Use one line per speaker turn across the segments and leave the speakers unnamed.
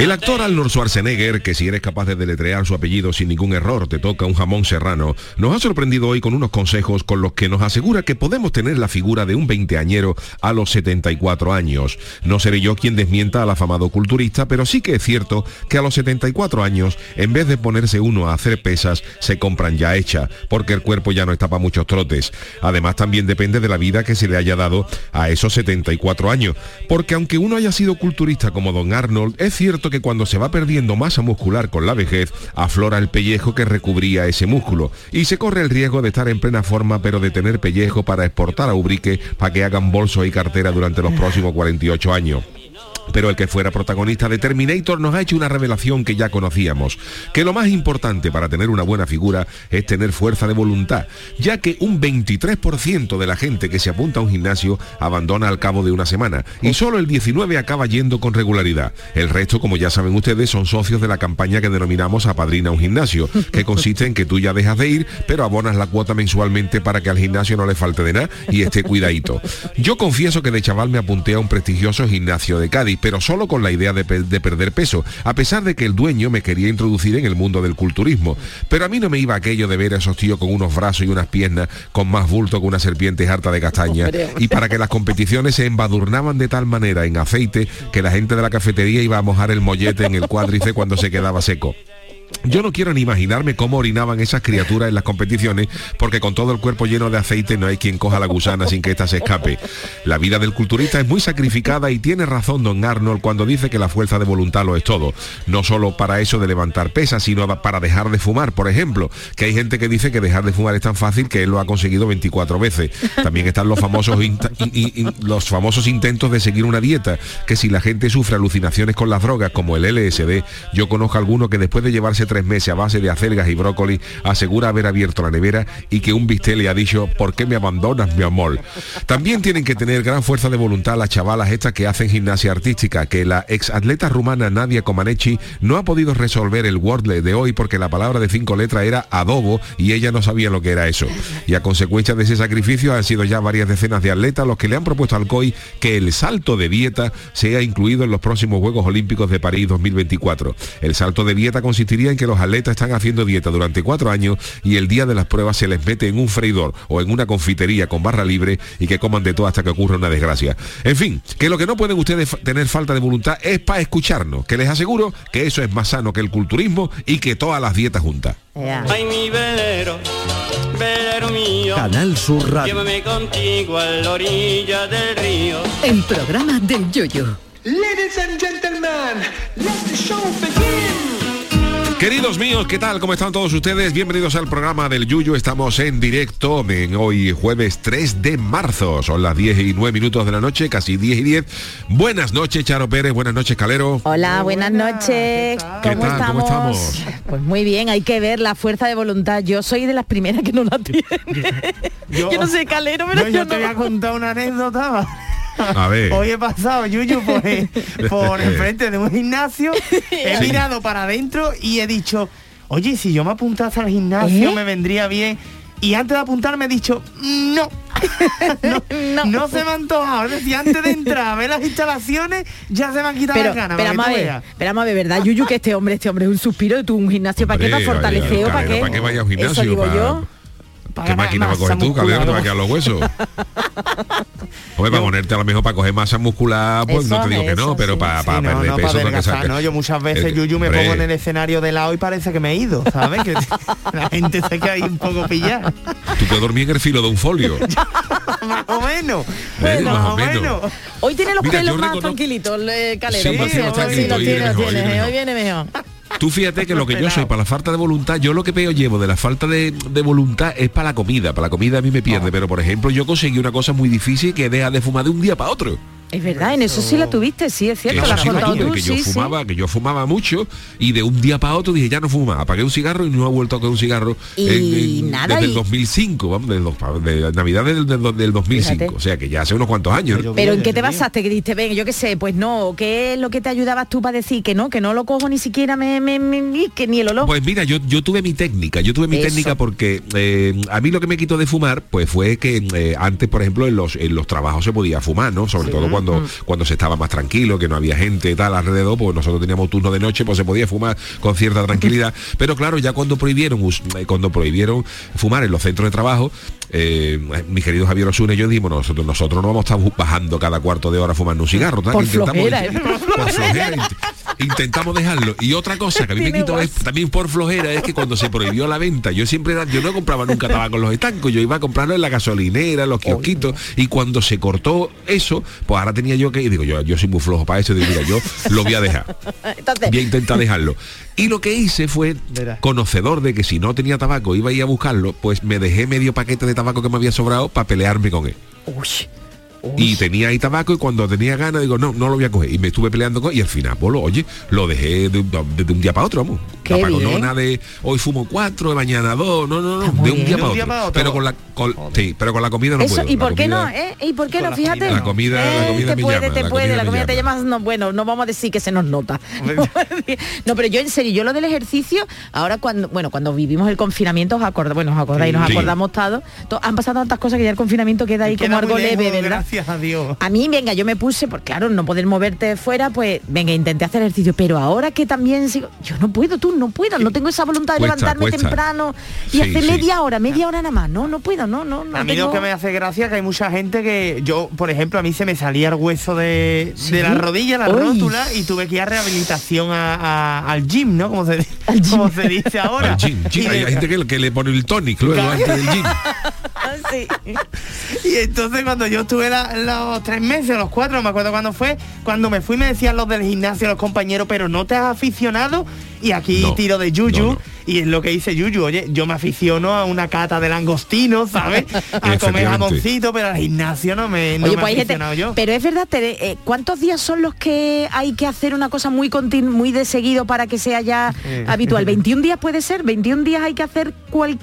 El actor Arnold Schwarzenegger, que si eres capaz de deletrear su apellido sin ningún error, te toca un jamón serrano, nos ha sorprendido hoy con unos consejos con los que nos asegura que podemos tener la figura de un veinteañero a los 74 años. No seré yo quien desmienta al afamado culturista, pero sí que es cierto que a los 74 años, en vez de ponerse uno a hacer pesas, se compran ya hecha, porque el cuerpo ya no está para muchos trotes. Además, también depende de la vida que se le haya dado a esos 74 años, porque aunque uno haya sido culturista como don Arnold, es cierto que cuando se va perdiendo masa muscular con la vejez, aflora el pellejo que recubría ese músculo y se corre el riesgo de estar en plena forma pero de tener pellejo para exportar a Ubrique para que hagan bolso y cartera durante los próximos 48 años. Pero el que fuera protagonista de Terminator nos ha hecho una revelación que ya conocíamos, que lo más importante para tener una buena figura es tener fuerza de voluntad, ya que un 23% de la gente que se apunta a un gimnasio abandona al cabo de una semana y solo el 19 acaba yendo con regularidad. El resto, como ya saben ustedes, son socios de la campaña que denominamos Apadrina un gimnasio, que consiste en que tú ya dejas de ir, pero abonas la cuota mensualmente para que al gimnasio no le falte de nada y esté cuidadito. Yo confieso que de chaval me apunté a un prestigioso gimnasio de Cádiz, pero solo con la idea de, pe- de perder peso, a pesar de que el dueño me quería introducir en el mundo del culturismo. Pero a mí no me iba aquello de ver a esos tíos con unos brazos y unas piernas con más bulto que una serpiente harta de castaña. Y para que las competiciones se embadurnaban de tal manera en aceite que la gente de la cafetería iba a mojar el mollete en el cuádrice cuando se quedaba seco. Yo no quiero ni imaginarme cómo orinaban esas criaturas en las competiciones, porque con todo el cuerpo lleno de aceite no hay quien coja la gusana sin que ésta se escape. La vida del culturista es muy sacrificada y tiene razón don Arnold cuando dice que la fuerza de voluntad lo es todo. No solo para eso de levantar pesas, sino para dejar de fumar, por ejemplo, que hay gente que dice que dejar de fumar es tan fácil que él lo ha conseguido 24 veces. También están los famosos, los famosos intentos de seguir una dieta, que si la gente sufre alucinaciones con las drogas como el LSD, yo conozco alguno que después de llevarse tres meses a base de acelgas y brócoli, asegura haber abierto la nevera y que un bistec le ha dicho, ¿por qué me abandonas, mi amor? También tienen que tener gran fuerza de voluntad las chavalas estas que hacen gimnasia artística, que la exatleta rumana Nadia Comaneci no ha podido resolver el Wordle de hoy porque la palabra de cinco letras era adobo y ella no sabía lo que era eso. Y a consecuencia de ese sacrificio han sido ya varias decenas de atletas los que le han propuesto al COI que el salto de dieta sea incluido en los próximos Juegos Olímpicos de París 2024. El salto de dieta consistiría en que los atletas están haciendo dieta durante cuatro años y el día de las pruebas se les mete en un freidor o en una confitería con barra libre y que coman de todo hasta que ocurra una desgracia. En fin, que lo que no pueden ustedes tener falta de voluntad es para escucharnos, que les aseguro que eso es más sano que el culturismo y que todas las dietas juntas.
Ay, mi velero, velero mío.
Canal Sur Radio.
Llévame contigo a la orilla del río.
El programa del Yoyo.
Ladies and gentlemen, let the show begin.
Queridos míos, ¿qué tal? ¿Cómo están todos ustedes? Bienvenidos al programa del Yuyu. Estamos en directo en hoy jueves 3 de marzo. Son las 10 y 9 minutos de la noche, casi 10 y 10. Buenas noches, Charo Pérez. Buenas noches, Calero.
Hola, buenas noches.
¿Qué tal? ¿Cómo estamos?
Pues muy bien, hay que ver la fuerza de voluntad. Yo soy de las primeras que no la tiene. Yo, no sé calero, pero
Yo,
yo,
yo te
no.
voy a contar una anécdota.
A ver.
Hoy he pasado, Yuyu, por, por enfrente de un gimnasio, he mirado para adentro y he dicho, oye, si yo me apuntase al gimnasio
¿Eh?
me vendría bien. Y antes de apuntarme he dicho, no. no, no se me ha antojado. Es decir, antes de entrar a ver las instalaciones, ya se me han quitado
Pero,
las ganas.
pero
para
a ver, pero vamos a ver, ¿verdad, Yuyu? Que este hombre, este hombre es un suspiro, tú un gimnasio, ¿para qué? ¿Para
Hombre,
fortalecer o
Calero,
para qué?
¿para qué vaya a un
Eso
gimnasio?
digo
Pa-
yo.
¿Qué máquina va a coger tú, Calero? Te va a quedar los huesos. Hombre, para ponerte a lo mejor para coger masa muscular, pues no te digo que no, pero
sí.
para,
Sí,
para
no,
perder
no,
peso,
para ¿no? Yo muchas veces,
Eh,
Yuyu, me
hombre,
pongo en el escenario de lado y parece que me he ido, ¿sabes? Que la gente se queda ahí un poco pillada.
Tú puedes dormir en el filo de un folio.
más o menos.
Bueno, más o menos.
Hoy tiene los
Mira,
pelos
yo
más tranquilitos, eh, Calero,
Sí, sí,
Sí, tiene, tiene,
hoy viene
mejor.
Tú fíjate que lo que yo soy para la falta de voluntad, yo lo que peor llevo de la falta de, de voluntad es para la comida. Para la comida a mí me pierde, pero por ejemplo yo conseguí una cosa muy difícil que deja de fumar de un día para otro.
Es verdad, en eso sí la tuviste, sí, es cierto,
eso
la has
sí lo
contado
tuve,
tú,
que yo
sí, sí.
fumaba, que yo fumaba mucho y de un día para otro dije ya no fumo más. Apagué un cigarro y no he vuelto a coger un cigarro
Y nada,
desde
y-
el 2005, vamos, del dos- de, Navidad del, del- del 2005.
Fíjate.
O sea que ya hace unos cuantos años. ¿no?
Pero ¿en qué te basaste? Que dijiste, ven, yo qué sé, pues no, ¿qué es lo que te ayudabas tú para decir que no, que no lo cojo ni siquiera me, me, me- me- que ni el olor?
Pues mira, yo, yo tuve mi técnica, yo tuve mi
Eso.
técnica porque eh, a mí lo que me quitó de fumar, pues fue que eh, antes, por ejemplo, en los, en los trabajos se podía fumar, ¿no? Sobre todo cuando, cuando se estaba más tranquilo, que no había gente tal alrededor, pues nosotros teníamos turno de noche, pues se podía fumar con cierta tranquilidad. Pero claro, ya cuando prohibieron, eh, cuando prohibieron fumar en los centros de trabajo, eh, mi querido Javier Osuna y yo dijimos, nosotros, nosotros no vamos a estar bajando cada cuarto de hora fumando un cigarro, tal,
Por
que intentamos-
flojera, ¿eh?
por flojera, int- intentamos dejarlo. Y otra cosa que a mí me quitó es- también por flojera es que cuando se prohibió la venta, yo siempre era- yo no compraba nunca tabaco en los estancos, yo iba a comprarlo en la gasolinera, en los kiosquitos, y cuando se cortó eso, pues ahora tenía yo que, y digo, yo, yo soy muy flojo para eso, digo, mira, yo lo voy a dejar.
Entonces,
Voy a intentar dejarlo. Y lo que hice fue,
Verás.
conocedor de que si no tenía tabaco iba a ir a buscarlo, pues me dejé medio paquete de tabaco que me había sobrado para pelearme con él.
uy,
Y tenía ahí tabaco y cuando tenía ganas digo, no, no lo voy a coger. Y me estuve peleando con y al final, pues lo, oye, lo dejé de, un- de- de un día para otro, vamos.
Qué
Tabaco, no nada de hoy fumo cuatro, mañana dos, no, no, no, de un día
De
para
un día
otro.
para otro.
Pero con la con, sí, pero con la comida no
eso,
puedo.
¿y
La
por qué no? ¿eh? ¿Y por qué no? Fíjate.
La comida- la
Eh,
comida
te
me
puede,
llama,
te
la
puede, la comida te
llama.
llamas, no, bueno, no vamos a decir que se nos nota. no, pero yo en serio, yo lo del ejercicio, ahora cuando, bueno, cuando vivimos el confinamiento, os acordáis, bueno, os acordáis, nos acordamos todos, to- han pasado tantas cosas que ya el confinamiento queda ahí como algo leve, ¿verdad?
Gracias a Dios.
A mí, venga, yo me puse, por claro, no poder moverte fuera, pues venga, intenté hacer ejercicio, pero ahora que también sigo, yo no puedo, tú no puedo, no tengo esa voluntad de
Cuesta,
levantarme
cuesta.
temprano y
Sí,
hacer
sí.
media hora, media hora nada más, no, no puedo, no, no, no
A mí
tengo-
lo que me hace gracia es que hay mucha gente que yo, por ejemplo, a mí se me salía el hueso de,
¿Sí?
de la rodilla, la
Uy.
rótula, y tuve que ir a rehabilitación a- a- al gym, ¿no? Como se, como se dice ahora.
Al gym. Hay, gente que, que le pone el tonic luego antes del gym.
Ah, sí.
Y entonces cuando yo estuve la- los tres meses, los cuatro, no me acuerdo cuándo fue, cuando me fui me decían los del gimnasio, los compañeros, pero no te has aficionado. Y aquí
No,
tiro de Yuyu,
no, no.
y es lo que dice Yuyu, oye, yo me aficiono a una cata de langostino, ¿sabes? A comer jamoncito, pero al gimnasio no me, no
Oye,
me
pues
he
gente,
aficionado yo.
pero es verdad, Tere, eh, ¿cuántos días son los que hay que hacer una cosa muy continu muy de seguido para que sea ya
Eh.
habitual? ¿21 días puede ser? ¿21 días hay que hacer cual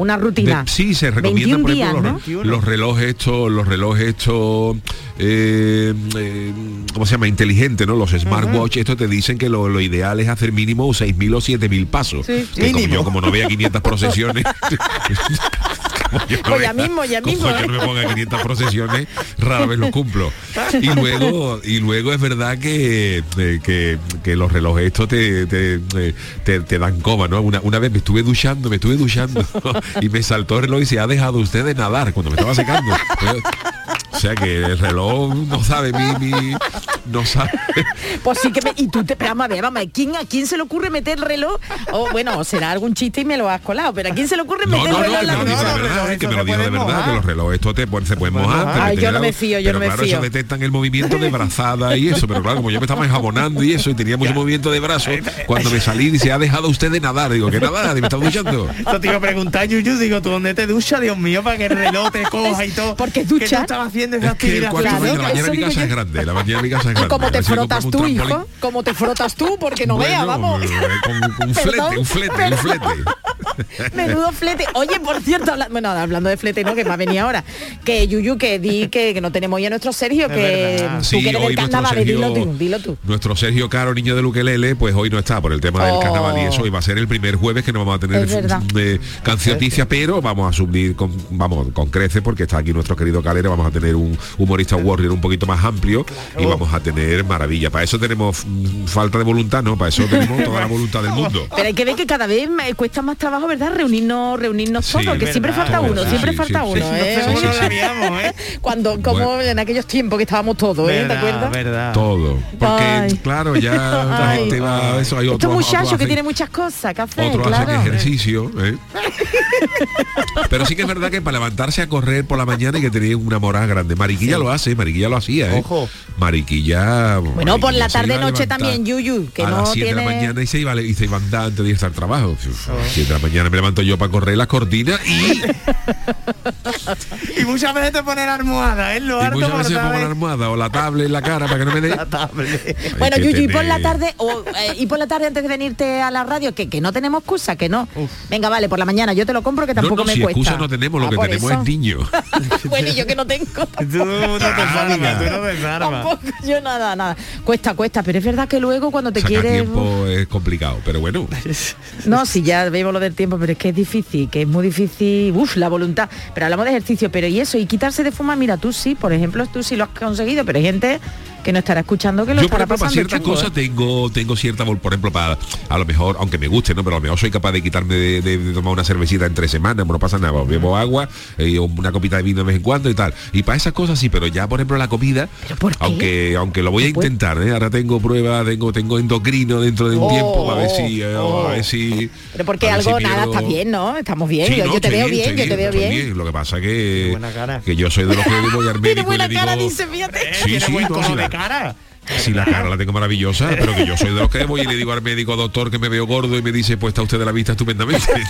una rutina?
De- sí, se recomienda
21
por
días,
ejemplo
¿no?
los, los relojes estos, los relojes estos, eh, eh, ¿cómo se llama? Inteligentes, ¿no? Los smartwatch, estos te dicen que lo, lo ideal es hacer mínimo 6.000 o 7.000 pasos.
Sí,
Que como
Mínimo.
yo como no vea 500 procesiones. como yo no
Pues ya mismo, ya
como
mismo,
yo
¿eh?
no me ponga 500 procesiones, rara vez lo cumplo. Y luego, y luego es verdad que, eh, que, que los relojes estos te, te, eh, te- te dan coma, ¿no? Una, una vez me estuve duchando, me estuve duchando y me saltó el reloj y se ha dejado usted de nadar cuando me estaba secando. O sea que el reloj no sabe mi, mi- no sabe.
Pues sí que me, y tú te pero vamos a ver, vamos a ver, ¿quién, ¿a quién se le ocurre meter el reloj? O bueno, o será algún chiste y me lo has colado, pero ¿a quién se le ocurre meter
no,
el reloj
no,
en
que
la
verdad, que me lo dijo de verdad,
mojar.
que los relojes estos te, pues, se pueden mojar.
Ay, yo no me fío, yo
pero
no me
claro,
fío.
eso detectan el movimiento de brazada y eso, pero claro, como yo me estaba enjabonando y eso, y tenía mucho movimiento de brazos, cuando me salí dice, ha dejado usted de nadar, digo, ¿qué nadar? Y me estaba duchando.
Eso te iba a preguntar, Yuyu, digo, ¿tú dónde te duchas, Dios mío, para que el reloj te coja y todo?
Porque
¿Qué tú
duchar-
estabas haciendo esa
Es que el cuarto de la mañana
eso
de mi casa
yo.
es grande, la mañana de mi casa es
¿Y
grande.
cómo te frotas
como
tú,
un
hijo? ¿Cómo te frotas tú? Porque no
Bueno,
vea, vamos.
eh, Con, con un flete, un flete, un flete.
Menudo flete. Oye, por cierto, habla- bueno, hablando de flete, ¿no? Que me ha venido ahora. Que Yuyu, que di que, que no tenemos ya nuestro Sergio, que tú que del carnaval, dilo
Sergio,
tú, dilo tú.
nuestro Sergio Caro, niño de Luquelele, pues hoy no está por el tema del
Oh.
carnaval y eso, y va a ser el primer jueves que no vamos a tener de cancioticia, pero vamos a subir con, vamos, con crece porque está aquí nuestro querido Calero, vamos a tener un humorista warrior un poquito más amplio y vamos a tener maravilla. Para eso tenemos mm, falta de voluntad, ¿no? Para eso tenemos toda la voluntad del mundo.
Pero hay que ver que cada vez me cuesta más trabajo ¿verdad? Reunirnos, reunirnos
Sí,
todos, que siempre falta uno,
verdad.
siempre
Sí,
falta
sí,
uno,
sí.
¿eh?
¿Cómo
sí,
no
sí.
sabíamos, eh?
Cuando, como
Bueno.
en aquellos tiempos que estábamos todos, ¿eh? ¿Te
Verdad,
acuerdas?
verdad.
Todo. Porque,
Ay.
claro, ya la
Ay.
gente va a eso. Hay
muchachos
otros
que tienen muchas cosas que hacer,
otros
claro.
hacen ejercicio. ¿eh? Pero sí que es verdad que para levantarse a correr por la mañana hay que tener una moral grande. Mariquilla lo hace, Mariquilla lo hacía, ¿eh?
Ojo.
Mariquilla.
Bueno, por la tarde noche también, Yuyu, que
a
no
las 7 de la mañana y se iba, y se iba a andar antes de ir al trabajo. A las 7 de la mañana me levanto yo para correr las cortinas y,
Y muchas veces te ponen almohada, ¿eh? Lo
y muchas veces me pongo la
mortal,
almohada o la tablet en la cara para que no me dé.
Bueno, Yuyu, y por la
tener-
tarde, o, eh, y por la tarde antes de venirte a la radio, que, que no tenemos excusa, que no. Venga, vale, por la mañana yo te lo compro que tampoco
no,
me
si
cuesta.
excusa no tenemos, lo
Ah,
que tenemos
eso.
es niños.
bueno, y yo que no tengo.
Tú no te tú no te salvas.
Tampoco, yo nada, nada. Cuesta, cuesta, pero es verdad que luego cuando te
Sacar
quieres...
tiempo es complicado, pero bueno.
No, si ya vemos lo del tiempo, pero es que es difícil, que es muy difícil, uff, la voluntad. Pero hablamos de ejercicio, pero y eso, y quitarse de fumar, mira, tú sí, por ejemplo, tú sí lo has conseguido, pero hay gente que no estará escuchando que lo
Yo, por
estará
ejemplo, para
pasando
ciertas cosas tengo, tengo cierta, por ejemplo, para, a lo mejor, aunque me guste, ¿no? Pero a lo mejor soy capaz de quitarme de, de- de tomar una cervecita en tres semanas, no pasa nada, bebo agua, eh, una copita de vino de vez en cuando y tal. Y para esas cosas sí, pero ya, por ejemplo, la comida, aunque aunque lo voy a intentar, ¿eh? Ahora tengo pruebas, tengo, tengo endocrino dentro de un
Oh,
tiempo, a ver si, eh,
oh.
a ver si.
Pero porque
a si
algo, nada, está bien, ¿no? Estamos bien,
Sí,
yo,
no,
yo te veo bien, yo te veo bien.
Lo que pasa que,
buena cara.
que yo soy de los que voy médico
Tiene buena cara, dice, fíjate.
Sí, sí, no, la-
cara.
Si la cara la tengo maravillosa, pero que yo soy de los que voy y le digo al médico, doctor, que me veo gordo y me dice, pues está usted de la vista estupendamente.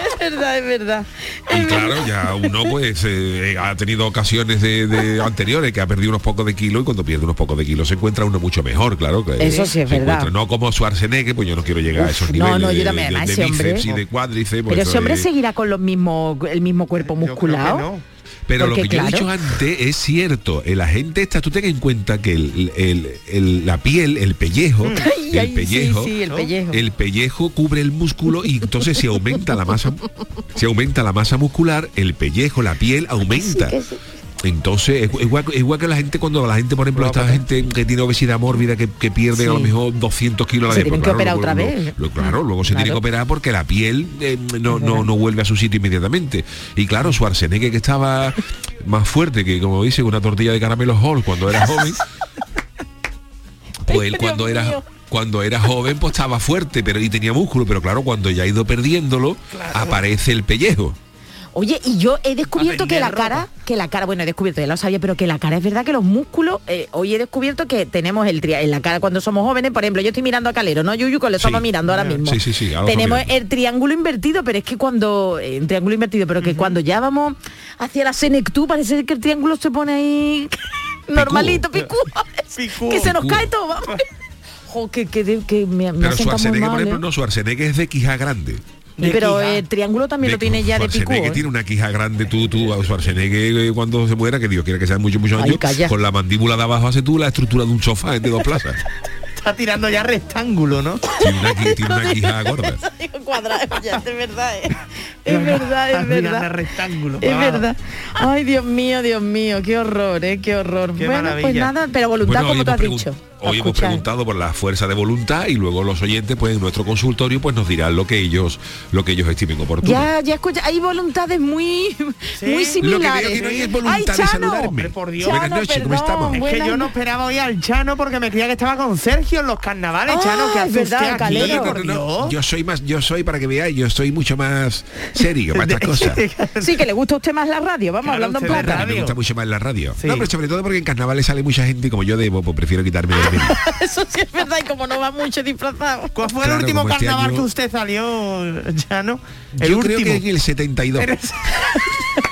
Es verdad, es verdad.
y claro, ya uno pues eh, ha tenido ocasiones de, de anteriores que ha perdido unos pocos de kilos y cuando pierde unos pocos de kilos se encuentra uno mucho mejor, claro. que
Eso sí es
se
verdad.
encuentra, No como Schwarzenegger, pues yo no quiero llegar a esos
no,
niveles
no, yo
de,
también,
de-
hombre-
bíceps y de cuádriceps. pues
Pero ese hombre seguirá con los mismos, el mismo cuerpo
Yo creo que
musculado.
Pero lo que yo he dicho antes es cierto. La gente está, tú ten en cuenta que el- el- el- la piel, el pellejo,
Ay,
el
ay, sí,
pellejo,
sí, el
¿no?
pellejo.
el pellejo cubre el músculo y entonces si aumenta la masa, si aumenta la masa muscular, el pellejo, la piel aumenta.
que sí.
Entonces, es igual, es igual que la gente cuando la gente, por ejemplo, esta gente que tiene obesidad mórbida, que, que pierde a lo mejor 200 kilos a la
Se
vez,
tienen
pues
que operar
luego-
otra
luego-
vez.
lo- claro, luego se tiene que operar porque la piel eh, no, no, no vuelve a su sitio inmediatamente. Y claro, Schwarzenegger que estaba más fuerte que, como dice, una tortilla de caramelo Hall cuando era joven, pues él cuando era cuando era joven pues estaba fuerte pero y tenía músculo pero claro cuando ya ha ido perdiéndolo aparece el pellejo
Oye, y yo he descubierto que la
ropa.
cara, que la cara, bueno, he descubierto, ya lo sabía, pero que la cara es verdad que los músculos, eh, hoy he descubierto que tenemos el tri- en la cara cuando somos jóvenes, por ejemplo, yo estoy mirando a Calero, ¿no? Yuyu, que lo estamos
Sí.
mirando ahora mismo.
Sí, sí, sí,
Tenemos el triángulo invertido, pero es que cuando, un triángulo invertido, pero que cuando ya vamos hacia la senectú, parece que el triángulo se pone ahí normalito, picú,
Picú.
que se nos
Picú.
cae todo, vamos. Jo, que, que, que me, me
pero Schwarzenegger por ejemplo
¿eh?
no Schwarzenegger es de quija grande
De
pero
quija.
el triángulo también lo tiene ya de picú.
Schwarzenegger
¿eh?
tiene una quija grande tú tú a Schwarzenegger eh, cuando se muera que Dios quiere que sean muchos muchos años con la mandíbula de abajo hace tú la estructura de un sofá de dos plazas
Está tirando ya rectángulo, ¿no?
tiene una, tiene una quija gorda
cuadrado, ya, es verdad, eh. es verdad, es verdad.
rectángulo.
Es verdad. Ay, Dios mío, Dios mío, qué horror, ¿eh? Qué horror.
Qué
bueno, pues nada, pero voluntad, como tú has dicho.
Hoy hemos preguntado por la fuerza de voluntad y luego los oyentes, pues en nuestro consultorio, pues nos dirán lo que ellos, lo que ellos estimen oportuno.
Ya, ya escucha, hay voluntades muy, muy
Lo que
similares.
veo que no hay es voluntad
Ay,
de
Chano.
saludarme.
Hombre, por Dios.
Buenas
Chano,
noches, ¿cómo
perdón,
estamos?
Es que
buenas
yo no
no-
esperaba hoy al Chano porque me creía que estaba con Sergio en los carnavales,
Ah,
Chano, que
es
hace
verdad,
usted aquí, Dios.
Yo soy más, yo soy para que veáis, yo soy mucho más serio, para estas cosas.
Sí, que le gusta a usted más la radio, vamos
Claro,
hablando en plata.
Me gusta mucho más la radio.
Sí.
No, pero sobre todo porque en carnavales sale mucha gente y como yo debo, pues prefiero quitarme de medio.
Eso sí es verdad, y como no va mucho disfrazado.
¿Cuál fue
Claro,
el último
este
carnaval
año-
que usted salió, Chano? El
Yo
último.
creo que en el 72.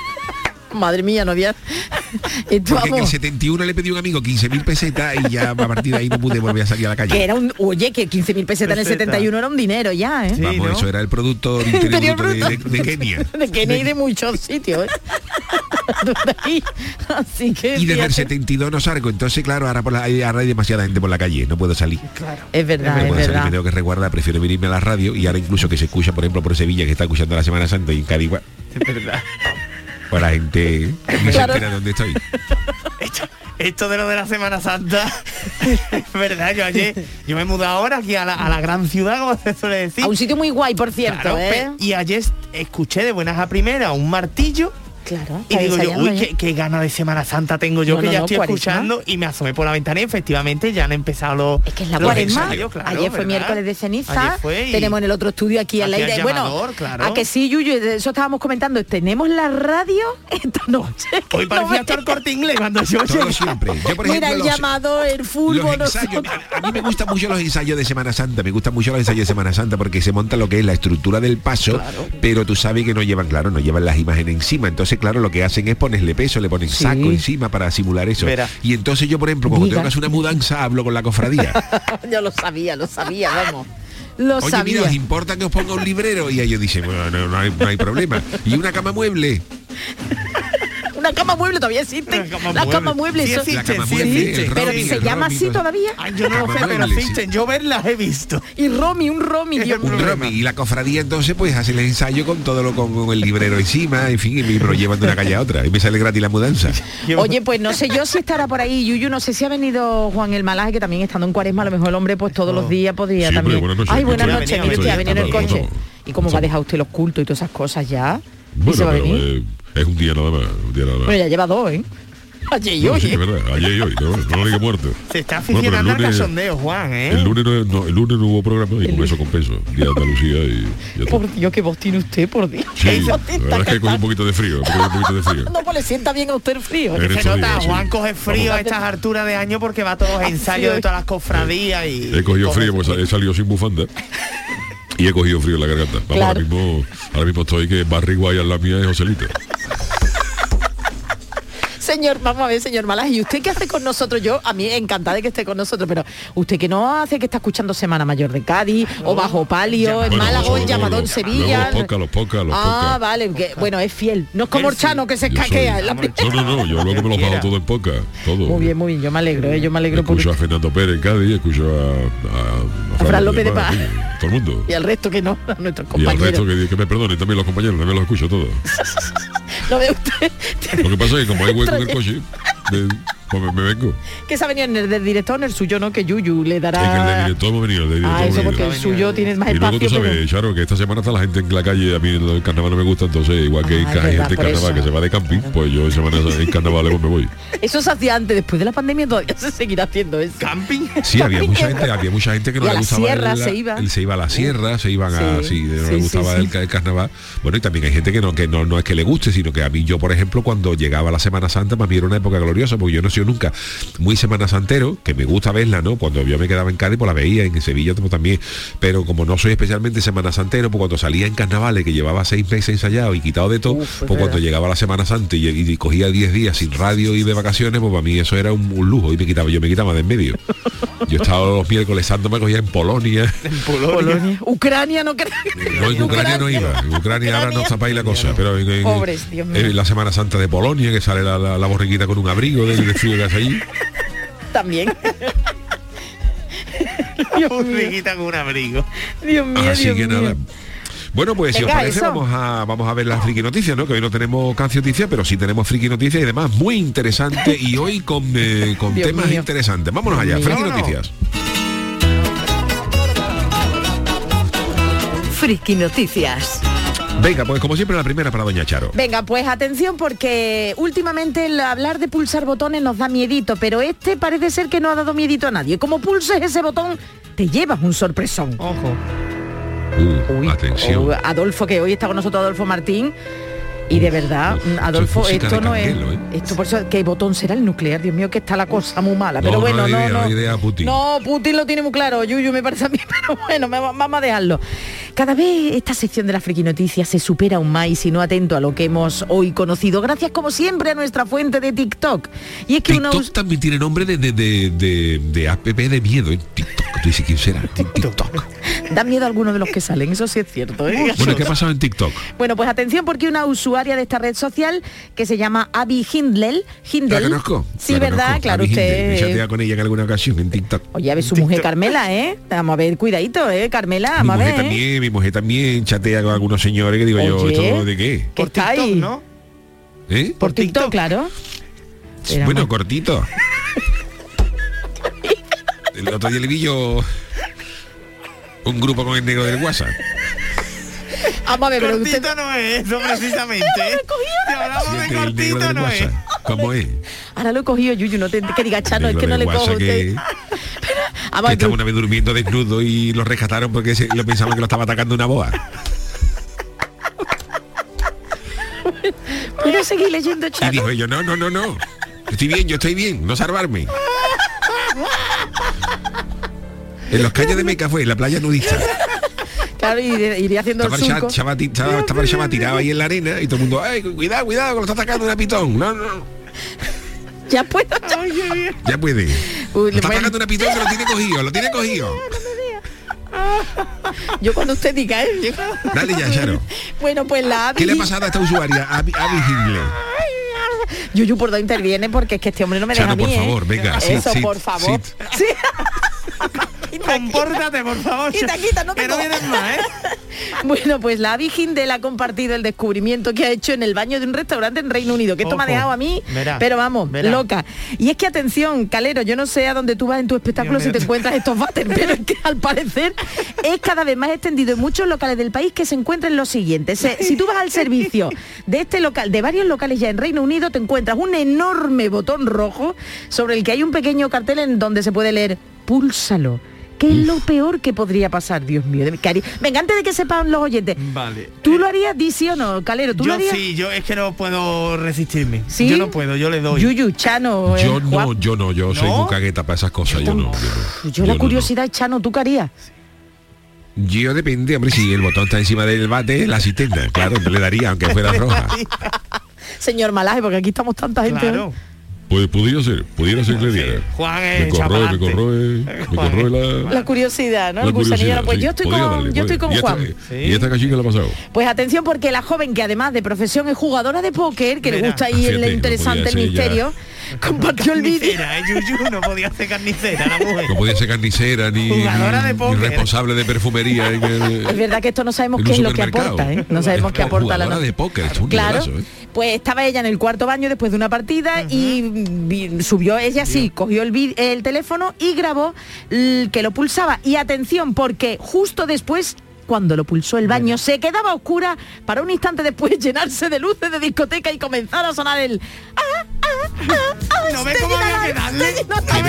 Madre mía, no había... Esto,
Porque en el
vamos,
71 le pedí a un amigo 15.000 pesetas y ya a partir de ahí no pude volver a salir a la
que
calle.
era un... Oye, que 15.000 pesetas en el
Peseta.
71 era un dinero ya, ¿eh?
Sí,
Vamos,
¿no?
eso era el producto interior
Interior
bruto de, de- de Kenia.
de Kenia y de muchos sitios. ¿eh? Así que
Y desde el
fíjate.
72 no salgo, entonces claro, ahora, por la, ahora hay demasiada gente por la calle, no puedo salir.
es verdad,
No
es
puedo salir, me tengo que resguardar, prefiero venirme a la radio y ahora incluso que se escucha, por ejemplo, por Sevilla, que está escuchando la Semana Santa y en Cádiz, igual,
Es verdad.
Pues la gente se
Claro.
entera de dónde estoy.
Esto, esto de lo de la Semana Santa, es verdad, yo ayer, yo me he mudado ahora aquí a la, a la gran ciudad, como se suele decir.
A un sitio muy guay, por cierto,
Claro,
¿eh?
y ayer escuché de buenas a primeras un martillo
Claro.
y digo yo, uy, qué, qué gana de Semana Santa tengo yo
No,
que
no,
ya
no,
estoy
cuaresma.
escuchando y me asomé por la ventana y efectivamente ya han empezado los
Es que es la
los
cuaresma.
ensayos, claro,
Ayer fue
¿verdad?
miércoles de ceniza.
Ayer fue y-
Tenemos en el otro estudio aquí aire.
al
Bueno,
claro.
a que sí, Yuyu, de eso estábamos comentando. Tenemos la radio esta noche.
Hoy
no
parecía el corte inglés cuando yo
Todo siempre. Yo, por
Mira
ejemplo,
el
los-
llamado, el fútbol.
Los ensayos, a, mí me gustan mucho los ensayos de Semana Santa, me gustan mucho los ensayos de Semana Santa porque se monta lo que es la estructura del paso, pero tú sabes que no llevan, claro, no llevan las imágenes encima, entonces claro, lo que hacen es ponerle peso, le ponen
Sí.
saco encima para simular eso. Y entonces yo, por ejemplo, cuando
Diga.
tengo que hacer una mudanza, hablo con la cofradía.
Yo lo sabía, lo sabía, vamos. Lo
Oye,
sabía.
mira, ¿os importa que os ponga un librero? Y ellos dicen, bueno, no, no hay, no hay problema. Y una cama mueble.
Una cama mueble todavía existe.
Cama
la cama mueble.
Sí
eso-
existe,
La cama
sí
mueble,
Pero
Romy,
se llama
Romy,
así todavía.
Ay, yo no lo
Cama
sé, pero
mueble, sí.
existen. Yo verlas he visto.
Y Romy, un Romy, Dios
Un. Romy. Y la cofradía entonces pues hace el ensayo con todo lo con, con el librero encima, en fin, y me lo llevan de una calle a otra. Y me sale gratis la mudanza.
Oye, pues no sé yo si estará por ahí, Yuyu, no sé si ha venido Juan el Malaje, que también estando en cuaresma, a lo mejor el hombre pues todos los días podría también.
buenas noches.
Ay, buenas noches, mire usted, ha venido en el coche. ¿Y cómo va a dejar usted los cultos y todas esas cosas ya? ¿Y
Bueno,
se va a
pero,
venir?
eh, es un día nada más, un día nada más.
Bueno, ya lleva dos, ¿eh? Ayer y
No,
hoy.
sí,
¿eh?
es verdad, ayer y hoy, no, no lo diga muerto.
Se está
Bueno, pero el
aficionando al
lunes-
cachondeo, Juan, ¿eh?
El lunes no, no, el lunes no hubo programa y con eso compenso. Día de Andalucía y ya.
Por Dios, qué voz tiene usted, por Dios.
Sí, la verdad es que cogí un poquito de frío, un poquito de frío.
No, pues le sienta bien a usted el frío. ¿eh?
En
Se nota,
días, sí.
Juan coge frío a
Vamos.
estas alturas de año porque va a todos los ensayos
sí,
de todas las cofradías y...
He cogido
coge
frío, pues he salido sin bufanda. Y he cogido frío en la garganta. Vamos,
Claro.
ahora mismo, ahora mismo estoy que Barry Guay la mía es Joselito.
Señor, vamos a ver, señor Malaje, ¿y usted qué hace con nosotros? Yo, a mí encantada de que esté con nosotros, pero usted que no hace que está escuchando Semana Mayor de Cádiz, o Bajo Palio, en Málaga, o en Llamadón Sevilla.
Los pocas, los pocas, los
Ah,
pocas.
vale, que, bueno, es fiel. No es como
Él
el Chano que se escaquea. en la.
No, no, no, yo luego me lo bajo todo en poca, todo.
Muy bien, muy bien, yo me alegro, ¿eh? yo me alegro por
Escucho a Fernando Pérez en Cádiz, escucho a, a,
A Fran López de Paz.
Todo el mundo.
y al resto que no, a nuestros
Y al
compañeros.
resto que, que me perdonen también los compañeros, también los escucho todos.
¿Lo ve usted?
Lo que pasa es que como hay hueco en el coche, de- pues me, me vengo.
que se ha venido en el del director, en el suyo no, que Yuyu le dará...
Es que el de director hemos venido, el de director
Ah, eso porque el suyo tiene más
Y luego
espacio.
tú sabes,
pero-
Charo, que esta semana está la gente en la calle, a mí el carnaval no me gusta, entonces igual que
Ah,
hay gente en carnaval
eso.
que se va de camping, pues yo en semana en carnaval pues me voy.
Eso se hacía antes, después de la pandemia todavía se seguirá haciendo eso.
Camping.
Sí, había mucha gente, había mucha gente que no
Y
le
la
gustaba
sierra
el,
se iba.
el- se iba a la sierra, se iban a
Sí,
sí, no
sí,
le gustaba
sí.
El, el carnaval. Bueno, y también hay gente que no que no, no es que le guste, sino que a mí yo, por ejemplo, cuando llegaba la Semana Santa, para mí era una época gloriosa, porque yo no sido nunca muy Semana Santero, que me gusta verla, ¿no? Cuando yo me quedaba en Cádiz, pues la veía, en Sevilla también, pero como no soy especialmente Semana Santero, pues cuando salía en carnavales, que llevaba seis meses ensayado y quitado de todo,
Uf, es
pues cuando llegaba la Semana Santa y, y cogía 10 días sin radio y de vacaciones, pues para mí eso era un, un lujo y me quitaba, yo me quitaba de en medio. Yo estaba los miércoles santo me cogía en Polonia.
Polonia. Ucrania no creo.
No, en Ucrania no iba. En Ucrania ahora no zapáis la cosa. Pero en, en-
Pobres, Dios mío.
en la Semana Santa de Polonia, que sale la, la, la borriquita con un abrigo de, de frío que hace allí.
También. Dios mío,
con un abrigo.
Dios mío,
Así
Dios
que
mío.
nada. Bueno, pues si os parece,
eso.
vamos a, vamos a ver las friki noticias, ¿no? Que hoy no tenemos canción noticias, pero sí tenemos friki noticias y además muy interesante y hoy con, eh, con temas
mío.
interesantes. Vámonos
Dios
allá,
mío.
friki noticias.
Friki Noticias.
Venga, pues como siempre la primera para Doña Charo.
Venga, pues atención porque últimamente el hablar de pulsar botones nos da miedito, pero este parece ser que no ha dado miedito a nadie. Como pulses ese botón, te llevas un sorpresón.
Ojo.
Uh,
Uy,
atención.
oh, Adolfo, que hoy está con nosotros Adolfo Martín. Y de verdad,
uf,
mm, Adolfo,
es
esto no es.
¿eh?
Esto por eso, ¿qué botón será el nuclear? Dios mío, que está la cosa muy mala. Pero
no
bueno, no,
idea,
no.
no idea, Putin.
No, Putin lo tiene muy claro, Yuyu me parece a mí, pero bueno, vamos a dejarlo. Cada vez esta sección de la friki noticias se supera aún más y si no atento a lo que hemos hoy conocido, gracias como siempre a nuestra fuente de TikTok. Y es que uno
TikTok también tiene nombre de, de, de, de, de app de miedo. ¿eh? TikTok. Tú dices, ¿quién será? TikTok.
da miedo a algunos de los que salen, eso sí es cierto. ¿eh?
Bueno, ¿qué ha pasado en TikTok?
Bueno, pues atención porque una usuaria de esta red social que se llama Abby Hindlel.
¿La
Hindel.
conozco?
Sí,
La
¿verdad?
conozco.
Claro,
Abby
usted...
Me con ella en alguna ocasión en TikTok.
Oye, a ver su mujer Carmela, ¿eh? Vamos a ver, cuidadito, ¿eh? Carmela, vamos a ver. ¿eh?
también, mi mujer también chatea con algunos señores que digo yo, ¿esto de qué?
Por TikTok,
ahí?
¿no?
¿Eh?
Por, TikTok? claro.
Bueno, cortito. el otro día le vi yo un grupo con el negro del WhatsApp.
Vamos a ver, pero usted...
Cortito no es eso precisamente. Si hablamos de
Siente el negro
cortito no es.
¿Cómo es?
Ahora lo he cogido, Yuyu, no te que diga Chano, es que no le cojo a usted. A
que estaba una vez durmiendo desnudo y lo rescataron porque se, lo pensaban que lo estaba atacando una boa.
¿puedo seguir leyendo
Y
Chano?
dijo yo, no, no, no, no. Estoy bien, yo estoy bien, no salvarme. En los calles de Meca fue, en la playa nudista.
Claro, iría haciendo
Estaba
el surco.
chava, chava ti- chava- estaba el chava tirado ahí en la arena y todo el mundo, ay, cuidado, cuidado, que lo está atacando una pitón. No, no,
Ya puedo, ya.
ya puede.
Uy,
lo está
bueno.
atacando una pitón que lo tiene cogido, lo tiene cogido.
Yo cuando usted diga, ¿eh? Yo-
Dale ya, Charo.
Bueno, pues la
¿Qué le ha
Abby-
pasado a esta usuaria? A, a Visible.
Yuyu, por dónde interviene porque es que este hombre no me deja
Chano,
a mí,
por
¿eh?
favor, venga, sit,
Eso,
sit,
por favor.
sit.
Sí.
Compórtate, por favor.
Quita, quita, no te
que no
cojo.
vienes más, ¿eh?
Bueno, pues la Abby Hindel ha compartido el descubrimiento que ha hecho en el baño de un restaurante en Reino Unido, que esto me ha
Ojo,
dejado a mí,
verá,
pero vamos,
verá.
loca. Y es que atención, Calero, yo no sé a dónde tú vas en tu espectáculo
Dios
si
mío.
te encuentras estos váteres, pero es que al parecer es cada vez más extendido en muchos locales del país que se encuentran los siguientes. Si tú vas al servicio de este local, de varios locales ya en Reino Unido, te encuentras un enorme botón rojo sobre el que hay un pequeño cartel en donde se puede leer púlsalo. ¿Qué es lo peor que podría pasar, Dios mío? ¿Qué haría? Venga, antes de que sepan los oyentes,
Vale.
¿Tú lo harías, di sí o no, Calero? ¿Tú lo
Yo
harías?
sí, yo es que no puedo resistirme.
¿Sí?
Yo no puedo, yo le doy.
Yuyu, Chano, eh,
Yo no,
Juan.
yo no, yo soy muy cagueta para esas cosas, yo no. Yo, no.
Yo la
no,
curiosidad, Chano, ¿tú qué harías?
Yo depende, hombre, si el botón está encima del bate, la asistenta, claro, le daría, aunque fuera roja.
Señor Malaje, porque aquí estamos tanta gente.
Claro.
Pues pudiera ser, pudiera ser que le diera.
Juan
Me
es
corroe, me corroe, me corroe la...
La curiosidad, ¿no?
la curiosidad,
Pues
sí.
yo estoy
Podría
con,
darle,
yo estoy con
podría.
Juan.
¿Y esta, ¿Y esta qué le ha pasado?
Pues atención porque la joven que además de profesión es jugadora de póker, que le
Mira,
gusta ahí
fíjate,
el
no
interesante el
ser ya.
misterio, compartió el vídeo.
¿eh? Yuyu no podía ser carnicera la mujer.
No podía ser carnicera ni,
Jugadora de
ni responsable de perfumería. en el-
Es verdad que esto no sabemos qué es lo que aporta, ¿eh? No sabemos qué aporta la
de póker, es un
Claro,
nivelazo, ¿eh?
Pues estaba ella en el cuarto baño después de una partida y subió ella sí, cogió el, teléfono y grabó que lo pulsaba. Y atención, porque justo después cuando lo pulsó el baño se quedaba oscura para un instante después llenarse de luces de discoteca y comenzar a sonar el ah, ah, ah,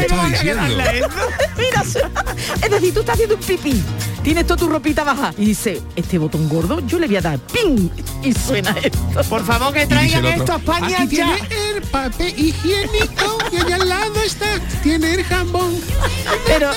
es decir, tú estás haciendo un pipí, tienes toda tu ropita baja y dice, este botón gordo yo le voy a dar ¡ping! y suena esto.
Por favor, que traigan esto a España ya.
el papel higiénico y allá al lado está, tiene el jambón.
Pero,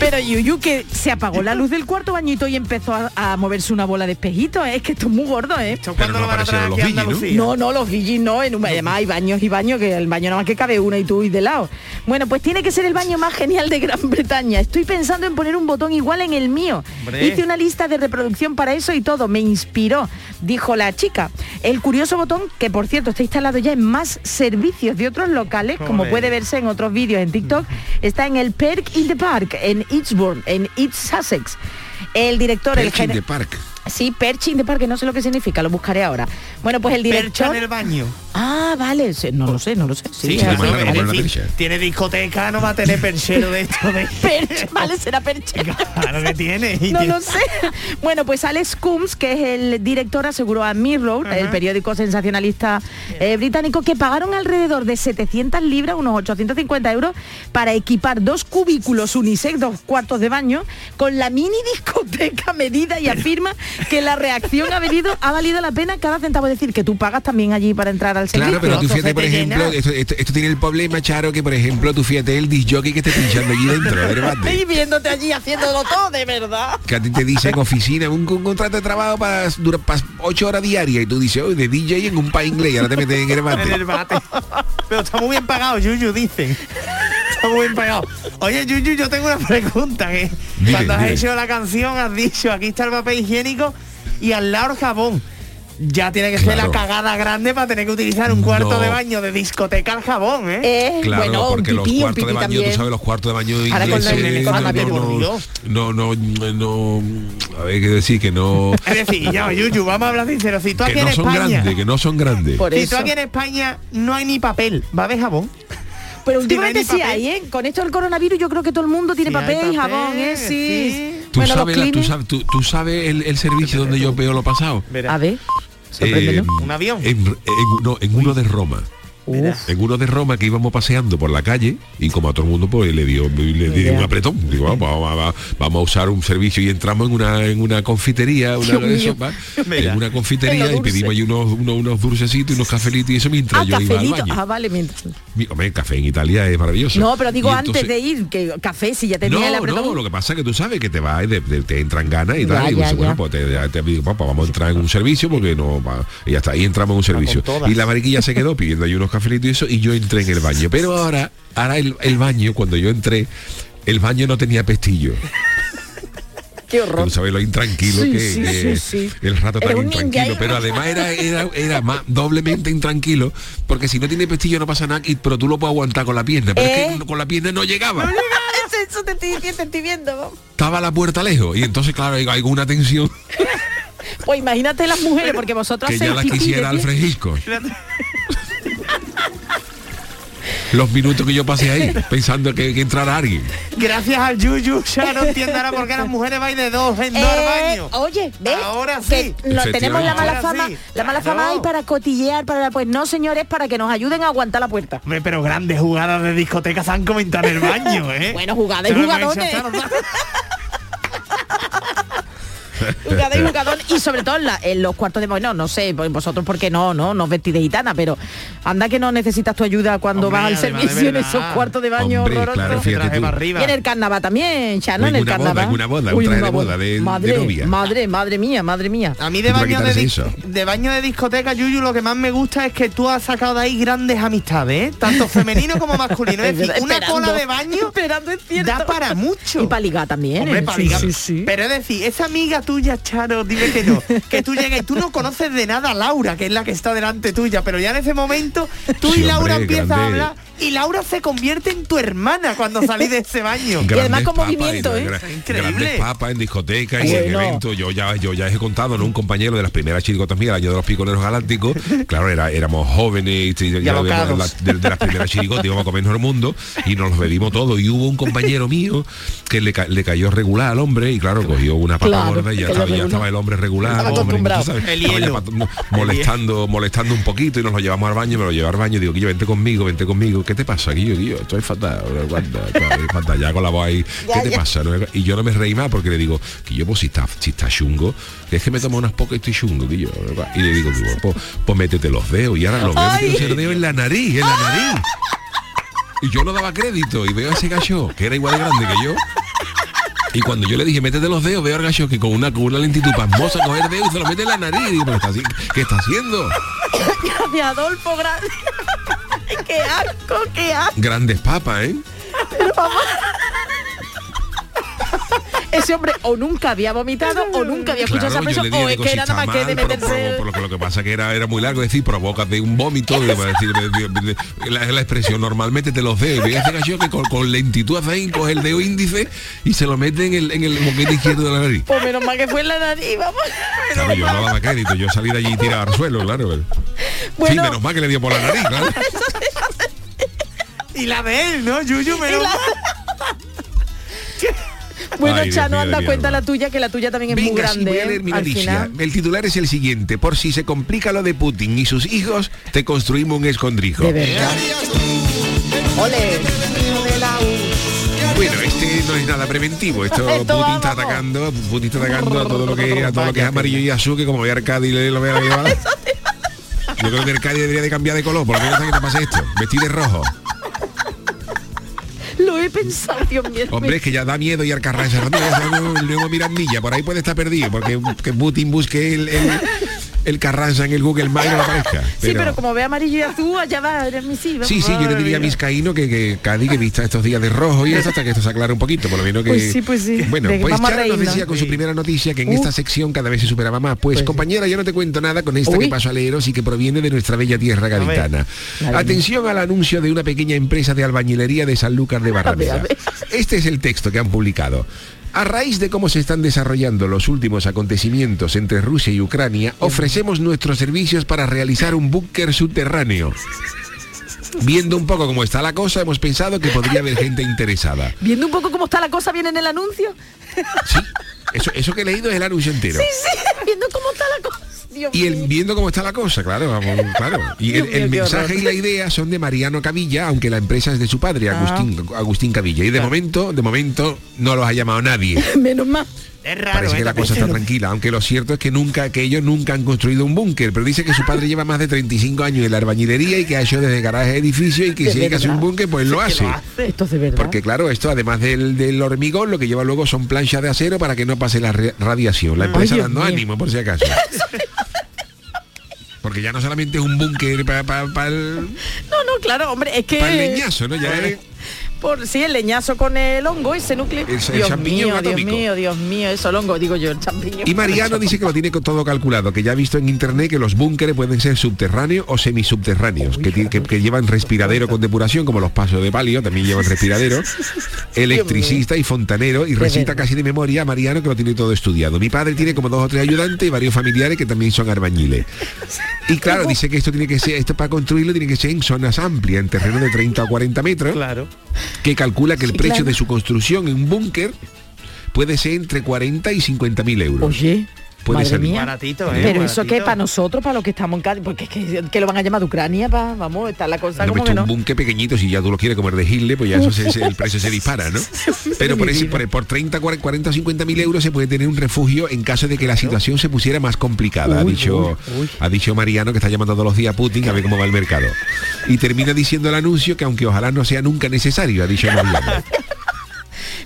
pero Yuyu que se apagó la luz del cuarto bañito y empezó a, a moverse una bola de espejitos, ¿eh? es que esto es muy gordo, ¿eh?
¿Esto
Pero
cuándo
no
lo van a traer aquí
¿no?
No, no, los Vigis no, en un- además hay baños y baños, que el baño nada más que cabe una y tú y de lado. Bueno, pues tiene que ser el baño más genial de Gran Bretaña. Estoy pensando en poner un botón igual en el mío.
Hombre.
Hice una lista de reproducción para eso y todo, me inspiró, dijo la chica. El curioso botón, que por cierto está instalado ya en más servicios de otros locales, como puede verse en otros vídeos en TikTok, está en el Perk in the Park, en Eastbourne, en East Sussex. El director, el
Perch in the Park.
Sí, Perch in the Park, que no sé lo que significa, lo buscaré ahora. Bueno, pues el
Percha
director...
en el baño.
Ah, vale, no lo sé, no lo sé. Sí, es
percha.
tiene discoteca, no va a tener perchero de esto de...
Perch, vale, será perche.
Claro que tiene.
No lo sé. Bueno, pues Alex Coombs, que es el director, aseguró a Mirror, el periódico sensacionalista eh, británico, que pagaron alrededor de 700 libras, unos 850 euros, para equipar dos cubículos unisex, dos cuartos de baño, con la mini discoteca medida y afirma que la reacción ha valido, ha valido la pena cada centavo. Es decir, que tú pagas también allí para entrar al servicio.
Claro, pero tú fíjate, por ejemplo, esto, esto- esto tiene el problema, Charo, que por ejemplo, tú fíjate el disc jockey que esté pinchando allí dentro
Y viéndote allí haciéndolo todo, de verdad.
Que a ti te dicen oficina, un, un contrato de trabajo para, dura, para ocho horas diarias y tú dices, hoy de DJ en un país inglés y ahora te metes en el
en
bate.
el bate. Pero está muy bien pagado, Yuyu, dicen. Está muy. Oye, Yuyu, yo tengo una pregunta. Que
Dime,
cuando has hecho la canción has dicho, aquí está el papel higiénico y al lado el jabón. Ya tiene que ser
Claro.
la cagada grande para tener que utilizar un cuarto
No.
de baño de discoteca al jabón, ¿eh?
Eh,
Claro,
bueno,
porque los
pipí,
cuartos de baño, tú sabes, los cuartos de baño
Ahora con
ingleses, no, no, no, no, no, a ver, qué decir que no,
Es decir, ya, Yuyu, vamos a hablar sincero. Si tú
que
aquí en
no son
España,
grandes, que no son grandes.
Por
si
eso.
tú aquí en España no hay ni papel, va de jabón.
Pero últimamente sí
papel.
hay, ¿eh? Con esto del coronavirus yo creo que todo el mundo tiene
Sí,
papel y
papel,
jabón, ¿eh? Sí.
sí.
¿Tú,
Bueno,
sabes, la- tú, sabes, tú- tú sabes el, el servicio donde yo veo lo pasado?
Verá.
A ver,
Eh.
Un avión.
En, en- no, en uno de Roma. En uno de Roma que íbamos paseando por la calle y como a todo el mundo pues le dio, le dio un apretón. Digo, vamos, vamos, vamos, vamos a usar un servicio y entramos en una en una confitería, una, eso, en una confitería y pedimos ahí unos, unos, unos dulcecitos y unos cafelitos y eso mientras
Ah,
yo iba al
cafelito.
baño.
Ah, vale, mientras.
Mi- hombre, el café en Italia es maravilloso.
No, pero digo
Y
antes de ir, que café, si ya tenía el
no,
apretón.
no, lo que pasa es que tú sabes que te va de- de- te entran ganas y
Ya,
tal. y
ya,
dices, bueno,
ya.
pues te, te digo, papá, vamos a entrar en un servicio porque no va. Y ya está, ahí entramos en un servicio.
todas.
Y la mariquilla se quedó pidiendo ahí unos cafelitos y eso, y yo entré en el baño. Pero ahora, ahora el, el baño, cuando yo entré, el baño no tenía pestillo.
Qué horror.
Tú sabes lo intranquilo
Sí,
que,
sí,
que
sí,
el rato tan intranquilo. Pero además era, era, era más doblemente intranquilo, porque si no tiene pestillo no pasa nada, y- pero tú lo puedes aguantar con la pierna. Pero
¿Eh?
es que con la pierna no llegaba.
Eso, eso te estoy te estoy viendo.
Estaba la puerta lejos. Y entonces, claro, hay, hay una tensión
Pues imagínate las mujeres, porque vosotros
que ya
hacéis
la
pipí de
quisiera. Alfred Hitchcock. Los minutos que yo pasé ahí, pensando que, que entrara alguien.
Gracias al Yuyu, ya no entiendo ahora por qué las mujeres van de dos en dos al
Eh,
baño.
oye, ¿ves?
Ahora
Que
sí.
no, tenemos la mala
Ahora
fama,
sí,
la mala
claro.
fama ahí para cotillear, para pues no señores, para que nos ayuden a aguantar la puerta.
Hombre, pero grandes jugadas de discoteca se han comentado en el baño, ¿eh?
Bueno, jugadas y
Pero
y jugador y sobre todo en, la- en los cuartos de bueno no sé pues vosotros porque no no no os vestís de gitana pero anda que no necesitas tu ayuda cuando
Hombre,
vas al servicio en esos cuartos de baño
Hombre, claro,
y en el carnaval también Chano
En
en el
boda,
carnaval
una boda, un
Uy,
traje
una
de boda de- de
madre
novia.
madre madre mía madre mía
A mí de
¿Tú te
baño de, di-
eso?
de baño de discoteca, Yuyu, lo que más me gusta es que tú has sacado de ahí grandes amistades, ¿eh? tanto femenino como masculino. Es decir, una cola de baño
esperando es cierto
da para mucho.
y para ligar también
Hombre,
¿eh?
pa'
Sí,
ligar.
sí, sí.
Pero es decir, esa amiga tuya, Charo, dime que no, que tú llegas y tú no conoces de nada a Laura, que es la que está delante tuya, pero ya en ese momento tú
Sí,
y Laura
hombre,
empiezan a
grande.
hablar y Laura se convierte en tu hermana cuando salís de ese baño.
Y además con movimiento,
y-
¿eh?
Increíble.
Grandes papas en discotecas y en
Bueno.
eventos. Yo ya, yo ya he contado, ¿no? Un compañero de las primeras chirigotas mías, el año de los piconeros galácticos. Claro, era, éramos jóvenes y, de,
alocados.
de- de las primeras chirigotas íbamos a comernos el mundo y nos los bebimos todo. Y hubo un compañero mío que le, ca- le cayó regular al hombre y claro, cogió una papa
Claro,
gorda y ya estaba, ya estaba el hombre regular.
Estaba
hombre,
acostumbrado.
tú sabes,
El
estaba ya
hielo.
pat- no, molestando, molestando un poquito y nos lo llevamos al baño, me lo llevé al baño y digo, Guillo, vente conmigo, vente conmigo. ¿Qué te pasa, Guillo? Guillo, estoy fatal. Fatal, ya con la voz ahí. ¿Qué
Ya,
te
ya.
pasa? no? Y yo no me reí más porque le digo, Guillo, pues si está, si está chungo, es que me tomo unas pocas y estoy chungo, Guillo. Y le digo, pues, pues métete los dedos. Y ahora lo veo
Ay.
metiéndose el dedo en la nariz, en la nariz. Y yo no daba crédito y veo a ese gacho, que era igual de grande que yo. Y cuando yo le dije, métete los dedos, veo al gacho que con una, con una lentitud pasmosa coge el dedo y se lo mete en la nariz. Y digo, "¿Pero está ¿qué está haciendo?
Gracias, Adolfo grande qué asco qué asco
Grandes papas, ¿eh?
Ese hombre o nunca había vomitado o nunca había escuchado
Claro,
esa
yo dije,
o es que era nada más que de meterse
pero- pero lo que pasa que era, era muy largo, es decir, provocas de un vómito, de, decir, de- de- de- la, la expresión normalmente te los dedos. Y gallo que con, con lentitud hace ahí, coge el dedo índice y se lo mete en el, en el moquete izquierdo de la nariz.
pues menos mal que fue en la nariz vamos
Claro, yo no daba crédito, yo salí de allí tirado al suelo, claro. pero-
Bueno.
Sí, menos mal que le dio por la nariz, claro.
Y la de él, ¿no? Yuyu, menos mal.
Bueno
Ay,
Chano anda
mi
cuenta la tuya que la tuya también es muy
sí,
grande
voy a
¿eh?
leer mi
al
noticia.
final
El titular es el siguiente. Por si se complica lo de Putin y sus hijos, te construimos un escondrijo.
de verdad ole
Bueno, este no es nada preventivo. Esto,
Esto
Putin está atacando, Putin está atacando a todo lo que a todo lo que es amarillo y azul, que como ve Arcadi le lo vea la llevada. Yo creo que Arcadi debería de cambiar de color, por lo menos hasta que te pase esto. Vestir de rojo.
Lo he pensado Dios mío
Hombre, es que ya da miedo y Arcarranza. el nuevo Mirandilla, por ahí puede estar perdido, porque que Putin busque el, el Carranza en el Google Maps no aparezca.
sí pero como ve amarillo y azul allá va eres mi sí
Sí, sí, yo le diría a Vizcaíno que, que Cádiz que vista estos días de rojo y eso hasta que esto se aclare un poquito, por lo menos que...
Pues sí, pues sí.
Bueno,
De-
pues
a
Charo nos decía con su primera noticia que en
Uh.
esta sección cada vez se superaba más. Pues, compañera, yo no te cuento nada con esta
Uy.
que paso a leeros y que proviene de nuestra bella tierra gaditana. Atención al anuncio de una pequeña empresa de albañilería de Sanlúcar de Barrameda.
A
Este es el texto que han publicado. A raíz de cómo se están desarrollando los últimos acontecimientos entre Rusia y Ucrania, ofrecemos nuestros servicios para realizar un búnker subterráneo. Viendo un poco cómo está la cosa, hemos pensado que podría haber gente interesada.
Viendo un poco cómo está la cosa, viene en el anuncio.
Sí, eso, eso que he leído es el anuncio entero.
Sí, sí, viendo cómo está la cosa. Dios
Y el, viendo cómo está la cosa, claro, vamos, claro. Y el, mensaje
horror.
y la idea son de Mariano Cavilla, aunque la empresa es de su padre,
Ah.
Agustín, Agustín Cavilla. Y de momento, de momento, no los ha llamado nadie.
Menos mal.
Es raro,
Parece
¿eh?
que la cosa está tranquila, aunque lo cierto es que nunca, que ellos nunca han construido un búnker, pero dice que su padre lleva más de 35 años en la albañilería y que ha hecho desde garaje a edificio y que
De
si hay que hacer un búnker, pues lo hace.
Esto es de verdad.
Porque claro, esto además del, del hormigón, lo que lleva luego son planchas de acero para que no pase la radiación. La empresa dando
mío.
ánimo, por si acaso. Porque ya no solamente es un búnker para el,
No, no, claro, hombre, es que...
pa el leñazo, ¿no? Ya es-
Por sí, el leñazo con el hongo, ese núcleo.
El- el
Dios
champiñón
mío, Dios mío, Dios mío, eso el hongo, digo yo, el champiñón.
Y Mariano dice que lo tiene con todo calculado, que ya ha visto en internet que los búnkeres pueden ser subterráneos o semisubterráneos, que, tiene- que, que llevan respiradero con depuración, como los pasos de palio, también llevan respiradero, electricista y fontanero, y recita casi de memoria a Mariano que lo tiene todo estudiado. Mi padre tiene como dos o tres ayudantes y varios familiares que también son arbañiles. Y claro, dice que esto tiene que ser, esto para construirlo tiene que ser en zonas amplias, en terreno de 30 o 40 metros,
Claro.
Que calcula que el
Sí,
precio
claro.
de su construcción en un búnker puede ser entre 40 y 50 mil euros.
Oye,
Puede
madre
salir.
mía.
Baratito, ¿eh?
Pero eso que para nosotros, para los que estamos en Cádiz, porque es que, que lo van a llamar de Ucrania, pa, vamos, está la cosa
No,
como
pues
que
un
no.
búnker pequeñito, si ya tú lo quieres comer de Hitler, pues ya eso se- se- el precio se dispara, ¿no? Pero por, ese, por, por 30, 40 o 50 mil euros se puede tener un refugio en caso de que la situación se pusiera más complicada, ha dicho,
uy, uy.
ha dicho Mariano, que está llamando todos los días a Putin a ver cómo va el mercado. Y termina diciendo el anuncio que aunque ojalá no sea nunca necesario, ha dicho Mariano.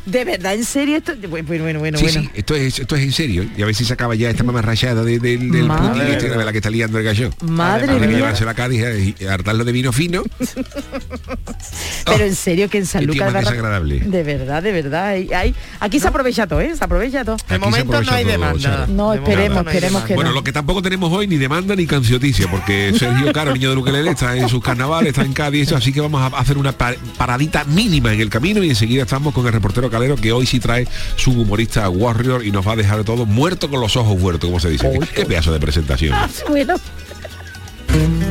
De verdad, en serio esto. Bueno, bueno, bueno,
Sí,
bueno.
sí, esto es, esto es en serio. Y a ver si se acaba ya esta mamarrachada de, del del Putin, este, de la que está liando el gallo.
Madre
que
mía.
llevárselo a Cádiz y hartarlo de vino fino.
Pero en serio que en San Lucas de
desagradable.
De verdad, de verdad. hay- hay- aquí se aprovecha todo, ¿eh? Se aprovecha todo.
De momento no hay
todo,
demanda.
No,
De
esperemos,
no
esperemos que.
Bueno,
no.
lo que tampoco tenemos hoy ni demanda ni cancioticia, porque Sergio Caro, niño de Luquelele, está en sus carnavales, está en Cádiz, así que vamos a hacer una pa- paradita mínima en el camino y enseguida estamos con el reportero Calero, que hoy sí trae su humorista Warrior y nos va a dejar todo muerto con los ojos muertos, como se dice. ¿Qué, qué pedazo de presentación.
Bueno.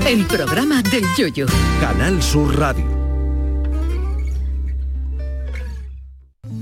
El programa del yoyo.
Canal Sur Radio.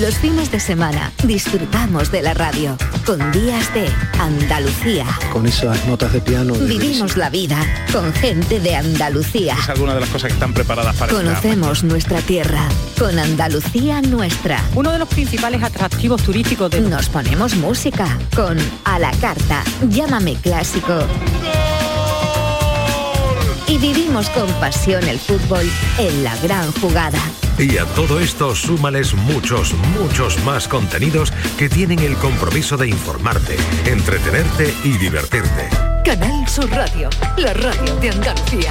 Los fines de semana disfrutamos de la radio con días de Andalucía.
Con esas notas de piano. de-
Vivimos la vida con gente de Andalucía.
Es alguna de las cosas que están preparadas para este
Conocemos nuestra tierra con Andalucía nuestra.
Uno de los principales atractivos turísticos de...
Nos ponemos música con A la Carta, Llámame Clásico. Y vivimos con pasión el fútbol en la gran jugada.
Y a todo esto súmales muchos, muchos más contenidos que tienen el compromiso de informarte, entretenerte y divertirte.
Canal Sur Radio, la radio de Andalucía.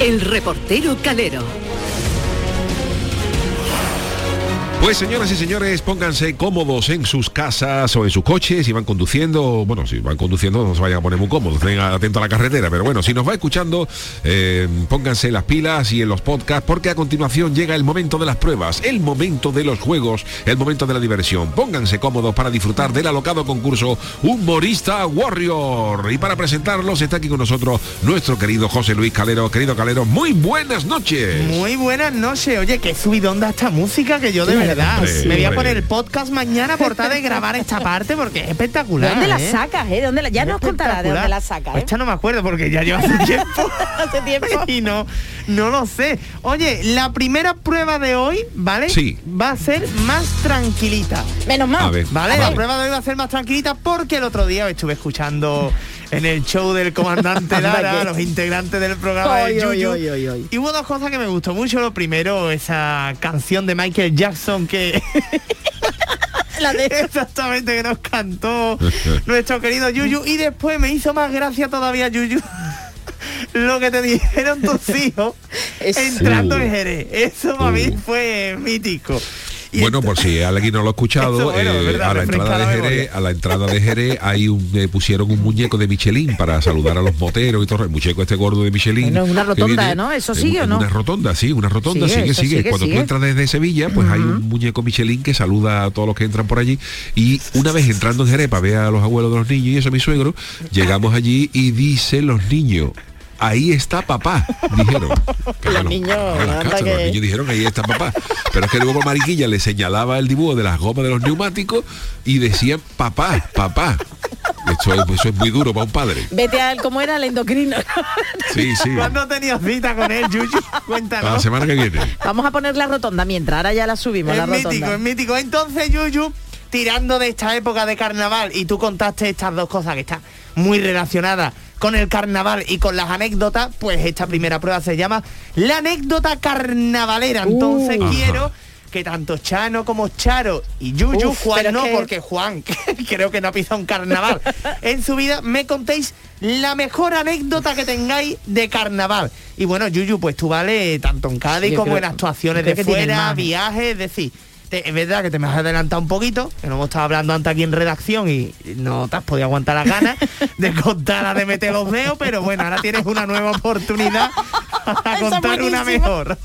El reportero Calero.
Pues señoras y señores, pónganse cómodos en sus casas o en sus coches si van conduciendo. Bueno, si van conduciendo no se vayan a poner muy cómodos, estén atentos a la carretera. Pero bueno, si nos va escuchando, eh, pónganse las pilas y en los podcasts porque a continuación llega el momento de las pruebas, el momento de los juegos, el momento de la diversión. Pónganse cómodos para disfrutar del alocado concurso Humorista Warrior. Y para presentarlos está aquí con nosotros nuestro querido José Luis Calero. Querido Calero, muy buenas noches.
Muy buenas noches. Oye, qué subidonda esta música que yo de verdad.
Hombre,
me voy a poner el podcast mañana por tal de grabar esta parte porque es espectacular.
¿Dónde la
¿eh?
sacas, eh? ¿Dónde la... Ya nos contará de dónde la sacas,
Pues
¿eh?
esta no me acuerdo porque ya lleva hace tiempo.
hace tiempo.
y no, no lo sé. Oye, la primera prueba de hoy, ¿vale?
Sí.
Va a ser más tranquilita.
Menos mal.
A ver,
¿Vale?
vale.
La prueba de hoy va a ser más tranquilita porque el otro día estuve escuchando en el show del comandante Lara, los integrantes del programa de Yuyu. Y hubo dos cosas que me gustó mucho. Lo primero, esa canción de Michael Jackson que
La de...
exactamente que nos cantó nuestro querido Yuyu. Y después me hizo más gracia todavía Yuyu. Lo que te dijeron tus hijos entrando
Uh.
en Jerez. Eso para mí fue mítico. Y
Bueno, por si alguien no lo ha escuchado,
bueno,
eh,
verdad,
a la entrada de Jerez, a la entrada de Jerez, hay un, eh, pusieron un muñeco de Michelin para saludar a los moteros y todo. El muñeco este gordo de Michelin.
Bueno, una rotonda, ¿no? ¿Eso sigue o
en
no?
Una rotonda, sí, una rotonda,
Sigue,
sigue,
eso
sigue.
sigue,
Cuando
sigue.
tú entras desde Sevilla, pues hay un muñeco Michelin que saluda a todos los que entran por allí. Y una vez entrando en Jerez para ver a los abuelos de los niños y eso, mi suegro, llegamos allí y dicen los niños. Ahí está papá, dijeron. Claro,
niños,
claro, las casas,
que-
los niños dijeron ahí está papá. Pero es que luego Mariquilla le señalaba el dibujo de las gomas de los neumáticos y decían papá, papá. Eso es, eso es muy duro para un padre.
Vete al cómo era el endocrino.
Sí, sí.
¿Cuándo tenías cita con él, Yuyu?
Para la
Cuéntanos.
semana que viene.
Vamos a poner la rotonda mientras, ahora ya la subimos, la
Es mítico,
rotonda.
es mítico. Entonces, Yuyu, tirando de esta época de carnaval, y tú contaste estas dos cosas que están muy relacionadas con el carnaval y con las anécdotas, pues esta primera prueba se llama la anécdota carnavalera. Entonces
Uh.
quiero
Ajá.
que tanto Chano como Charo y Yuyu,
Uf,
Juan no,
que-
porque Juan creo que no ha pisado un carnaval en su vida, me contéis la mejor anécdota que tengáis de carnaval. Y bueno, Yuyu, pues tú vale tanto en Cádiz
yo
como
creo-
en actuaciones de fuera, viajes, es decir, te- es verdad que te me has adelantado un poquito, que no hemos estado hablando antes aquí en redacción y no te has podido aguantar las ganas de contar la de meter los dedos, pero bueno, ahora tienes una nueva oportunidad para contar una mejor.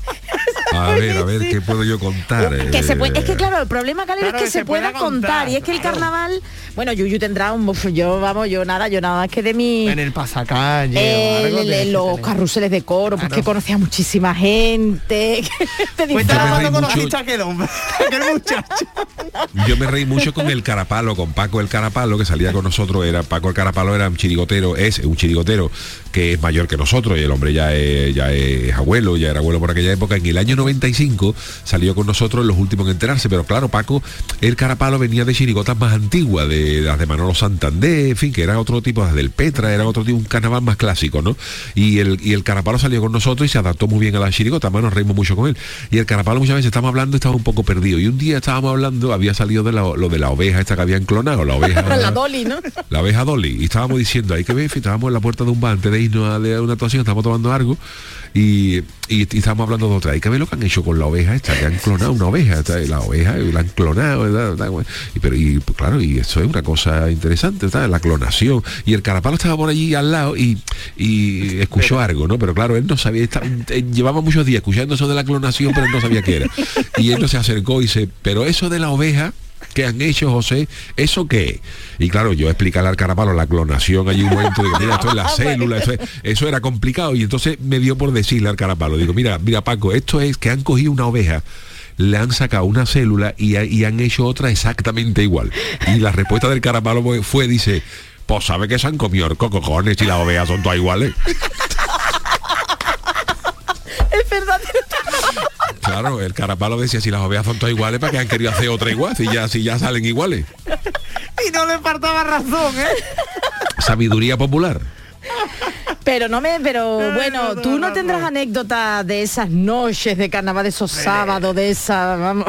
A ver, a ver, ¿qué puedo yo contar?
Que se
Eh,
puede, es que claro, el problema, Calero,
Claro,
es que,
que
se,
se
pueda contar.
contar,
Y es que el carnaval, bueno, Yuyu tendrá un yo vamos, yo nada, yo nada más que de mi
En el pasacalle. o
eh,
algo
el-
de-
el- los carruseles de coro, pues
Claro.
que conocía muchísima gente. te
cuando
mucho.
conociste a aquel hombre,
Yo me reí mucho con el Carapalo, con Paco el Carapalo, que salía con nosotros, era Paco el Carapalo era un chirigotero, es un chirigotero que es mayor que nosotros, y el hombre ya es, ya es abuelo, ya era abuelo por aquella época. En el año 95 salió con nosotros los últimos en enterarse, pero claro, Paco, el Carapalo venía de chirigotas más antiguas, de las de Manolo Santander, en fin, que era otro tipo, las del Petra, era otro tipo, un carnaval más clásico, ¿no? Y el, y el Carapalo salió con nosotros y se adaptó muy bien a la chirigota, además nos reímos mucho con él. Y el Carapalo muchas veces estábamos hablando y estaba un poco perdido. Y un día estábamos hablando, había salido de la- lo de la oveja esta que habían clonado, la oveja...
la Dolly, ¿no?
La abeja Dolly. Y estábamos diciendo, hay que ver, estábamos en la puerta de un bar antes de irnos a de una actuación, estábamos tomando algo y, y, y estábamos hablando de otra. Hay que ver lo que han hecho con la oveja esta, que han clonado una oveja, esta, y la oveja y la han clonado, ¿verdad? Y, pero y pues, claro, y eso es una cosa interesante, ¿está? la clonación. Y el carapalo estaba por allí al lado y, y escuchó algo, ¿no? Pero claro, él no sabía, estaba- eh, llevaba muchos días escuchando eso de la clonación, pero él no sabía qué era. Y él no se acercó y dice, pero eso de la oveja que han hecho, José, ¿eso qué? es?". Y claro, yo explicarle al carapalo la clonación allí un momento, digo, mira, esto es la célula, eso, es- eso era complicado. Y entonces me dio por decirle al carapalo, digo, mira, mira Paco, esto es que han cogido una oveja le han sacado una célula y, ha- y han hecho otra exactamente igual. Y la respuesta del carapalo fue- dice, pues sabe que se han comido cocojones y las ovejas son todas iguales.
Es verdad.
Claro, el carapalo decía, si las ovejas son todas iguales, ¿para qué han querido hacer otra igual? Si ya, si ya salen iguales.
Y no le faltaba razón, ¿eh?
Sabiduría popular.
Pero no me, pero bueno,
no,
tú no
no,
tendrás
no.
anécdotas de esas noches de carnaval, de esos sábados, de esa, vamos.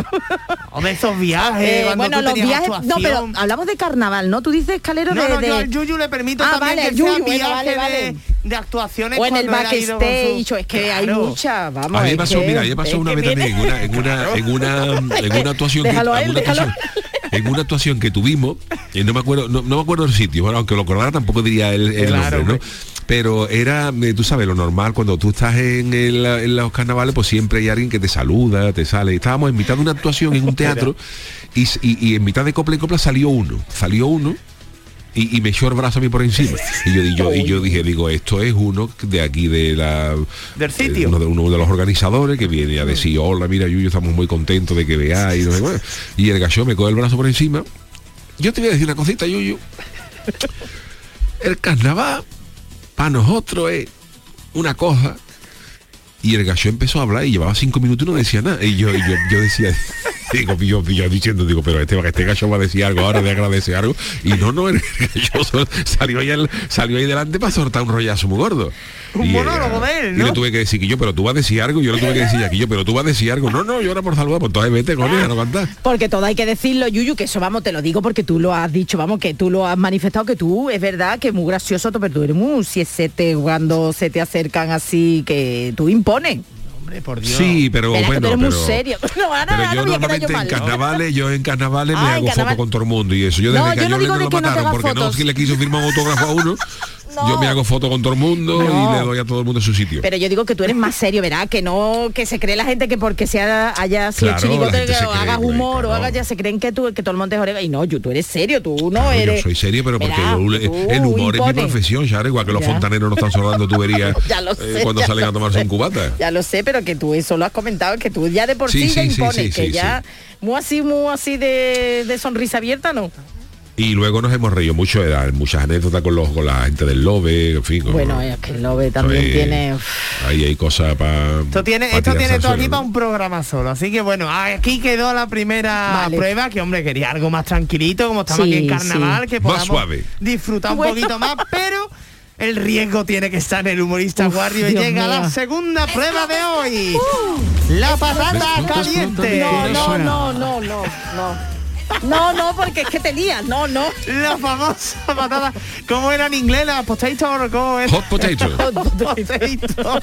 O de esos viajes,
Eh, bueno, los viajes, no, pero
actuación.
hablamos de carnaval, ¿no? Tú dices escalero
No,
de,
no,
de-
yo al Yuyu le permito
Ah,
también
vale,
que
al
sea
Yuyu, bueno,
viaje
vale,
de,
vale.
de actuaciones
O en el backstage, o es que hay
Claro.
muchas, vamos.
A mí pasó,
que-
mira, a mí me pasó una vez también en una, en una, en una, en una actuación que,
Déjalo él, déjalo
actuación- en una actuación que tuvimos, eh, no me acuerdo, no, no me acuerdo del sitio, bueno, aunque lo acordara tampoco diría el, el
Claro,
nombre, ¿no? Pero era, eh, tú sabes, lo normal, cuando tú estás en, el- en los carnavales, pues siempre hay alguien que te saluda, te sale. Estábamos en mitad de una actuaón en un teatro y- y en mitad de copla y copla salió uno, salió uno y, y me echó el brazo a mí por encima. Y yo, y yo, y yo dije, digo, esto es uno de aquí de la
Del
eh,
sitio.
uno de, uno de los organizadores que viene a decir, hola, mira, Yuyo, estamos muy contentos de que veáis. no sé qué". Y el gallo me coge el brazo por encima. Yo te voy a decir una cosita, Yuyo. El carnaval para nosotros es una cosa. Y el gallo empezó a hablar y llevaba cinco minutos y no decía nada. Y yo, yo, yo decía, digo, yo, yo diciendo, digo, pero este, este gallo va a decir algo ahora, de agradecer algo. Y no, no, el sol- salió ahí, al- salió ahí delante para soltar un rollazo muy gordo.
Un
Y,
monólogo
eh,
de él,
Y
¿no?
le tuve que decir que yo, pero tú vas a decir algo, yo le tuve que decir aquí yo, pero tú vas a decir algo. No, no, yo ahora por saludar, pues entonces vete con ella, no cantar.
Porque todo hay que decirlo, Yuyu, que eso vamos, te lo digo porque tú lo has dicho, vamos, que tú lo has manifestado, que tú, es verdad, que es muy gracioso, pero tú eres muy siete cuando se te acercan así, que tú impones.
Hombre, por Dios.
Sí, pero
que
bueno,
eres muy
pero-
serio. No, ahora,
Pero yo
quedar yo
normalmente en carnavales, yo en carnavales me
Ah, en
hago
carnaval-
foto con todo el mundo y eso. Yo desde
No,
que
yo no digo
no
de
lo
que no te
mataron
hagas
porque no
fotos.
si le quiso firmar un autógrafo a uno,
No.
yo me hago foto con todo el mundo
No.
y le doy a todo el mundo su sitio.
Pero yo digo que tú eres más serio, ¿verdad? Que no, que se cree la gente que porque sea haya sido
Claro,
o hagas humor o hagas ya se creen que tú que todo el monte es orega. Y no, yo tú eres serio, tú no
Claro,
eres.
yo soy serio, pero porque el, humor es mi profesión, ¿sabes? Igual que los
Ya.
fontaneros no están sonando tuberías eh, cuando salen a tomarse
sé.
un cubata.
Ya lo sé, pero que tú eso lo has comentado, que tú ya de por sí,
Sí,
impones,
sí,
que ya muy así, muy así de, de sonrisa abierta, ¿no?
Y luego nos hemos reído mucho, era muchas anécdotas con los con la gente del Lobe, en fin. con-
Bueno, es que el Lobe también tiene.
ahí hay cosas para.
Esto tiene, esto tiene todo aquí para un programa solo. Así que bueno, aquí quedó la primera
Vale.
prueba, que hombre, quería algo más tranquilito, como estamos
Sí,
aquí en carnaval,
sí.
que
Más
podamos
suave.
disfrutar un
Bueno.
poquito más, pero el riesgo tiene que estar en el humorista
Uf,
Warrior. Y llega la segunda prueba de hoy. La patata caliente.
No, no, no, no, no, no. No, no, porque es que te lías, no, no.
La famosa patata. ¿Cómo era en inglés? La potato o cómo es?
Hot potato.
Potato.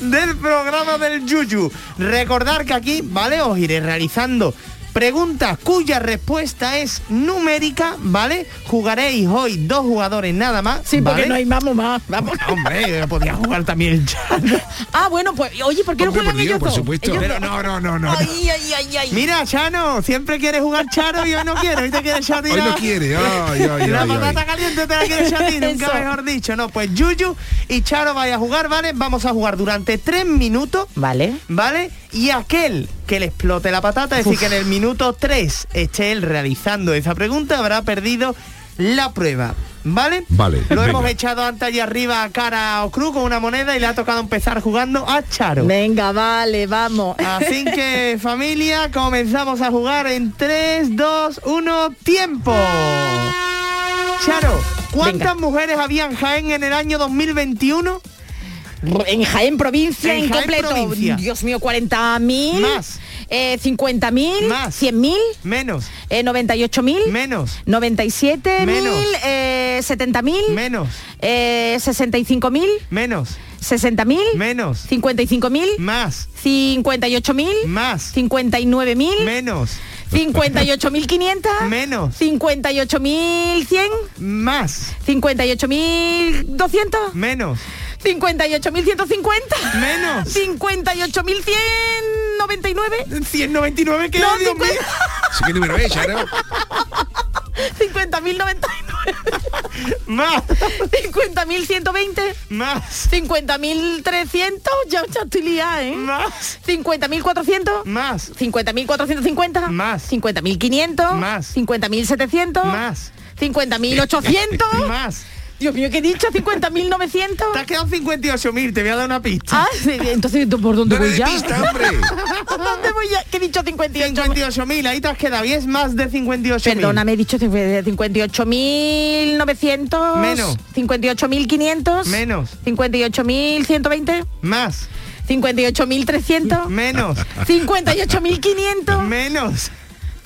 del programa del Yuyu. Recordar que aquí, ¿vale? Os iré realizando preguntas cuya respuesta es numérica, ¿vale? Jugaréis hoy dos jugadores nada más.
Sí, porque no hay vamos más, vamos.
Hombre, podía jugar también el Chano.
Ah, bueno, pues, oye, ¿por qué no juegan
por Dios,
ellos
por
dos?
supuesto.
Ellos
Pero no, no, no, no.
Ay, ay, ay, ay.
Mira, Chano, siempre quiere jugar Charo y hoy no quiere. Hoy te quiere echar
Hoy no
la-
quiere, ay, ay,
la
ay,
patata
ay.
caliente te la quiere echar nunca
Eso.
mejor dicho. No, pues Yuyu y Charo vaya a jugar, ¿vale? Vamos a jugar durante tres minutos,
Vale.
¿vale? Y aquel que le explote la patata, es decir, que en el minuto 3 esté él realizando esa pregunta, habrá perdido la prueba. ¿Vale?
Vale,
Lo
venga.
hemos echado antes allí arriba a cara o cruz con una moneda y le ha tocado empezar jugando a Charo.
Venga, vale, vamos.
Así que familia, comenzamos a jugar en 3, 2, 1, tiempo. Charo, ¿cuántas mujeres había en Jaén en el año 2021?
En Jaén provincia,
En
en,
Jaén
completo.
provincia.
Dios mío, 40.000.
Más.
Eh, 50.000.
Más.
100.000.
Menos,
Eh, 98.000.
menos,
97.000.
Menos.
Eh, 70.000.
menos,
Eh, 65.000.
menos,
60.000.
menos,
55.000.
más,
58.000.
más,
59.000.
menos,
58.500.
menos,
58.100.
más,
58.200.
menos,
58.150.
menos.
58.199.
199 que
No,
Dios mío.
50.
Sí, ¿Qué número es, Charo?
50.099.
Más,
50.120.
más,
50.300. Ya, ya estoy liada, ¿eh?
más,
50.400.
más,
50.450.
Más.
50.500.
Más.
50.700.
más,
50.800.
más.
Dios mío, ¿qué he dicho?
Te
50.900.
has quedado 58.000, te voy a dar una pista.
Ah, sí, entonces ¿por dónde voy ya?
pista, hombre.
¿Dónde voy ya? ¿Qué he dicho 58?
58.000, ahí te has quedado y es más de 58.000.
Perdóname, he dicho 58.900.
Menos.
58.500.
Menos,
58.120.
más,
58.300.
menos,
58.500.
menos,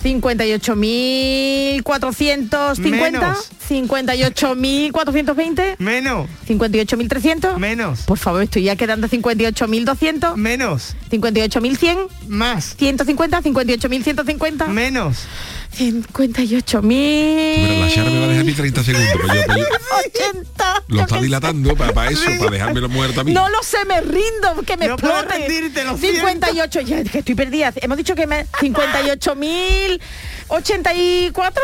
58.450.
Menos.
58.420.
Menos.
58.300.
Menos.
Por favor, estoy ya quedando 58.200.
Menos.
58.100.
Más.
150. 58.150.
Menos.
58.000.
Mira, la Chara me va a dejar mí 30 segundos. pues yo- pues yo-
80.
lo está dilatando para eso, para dejármelo muerto a mí.
No lo sé, me rindo, que me
No
explote.
rendirte, lo siento.
58, ya es que estoy perdida. Hemos dicho que me 58.084.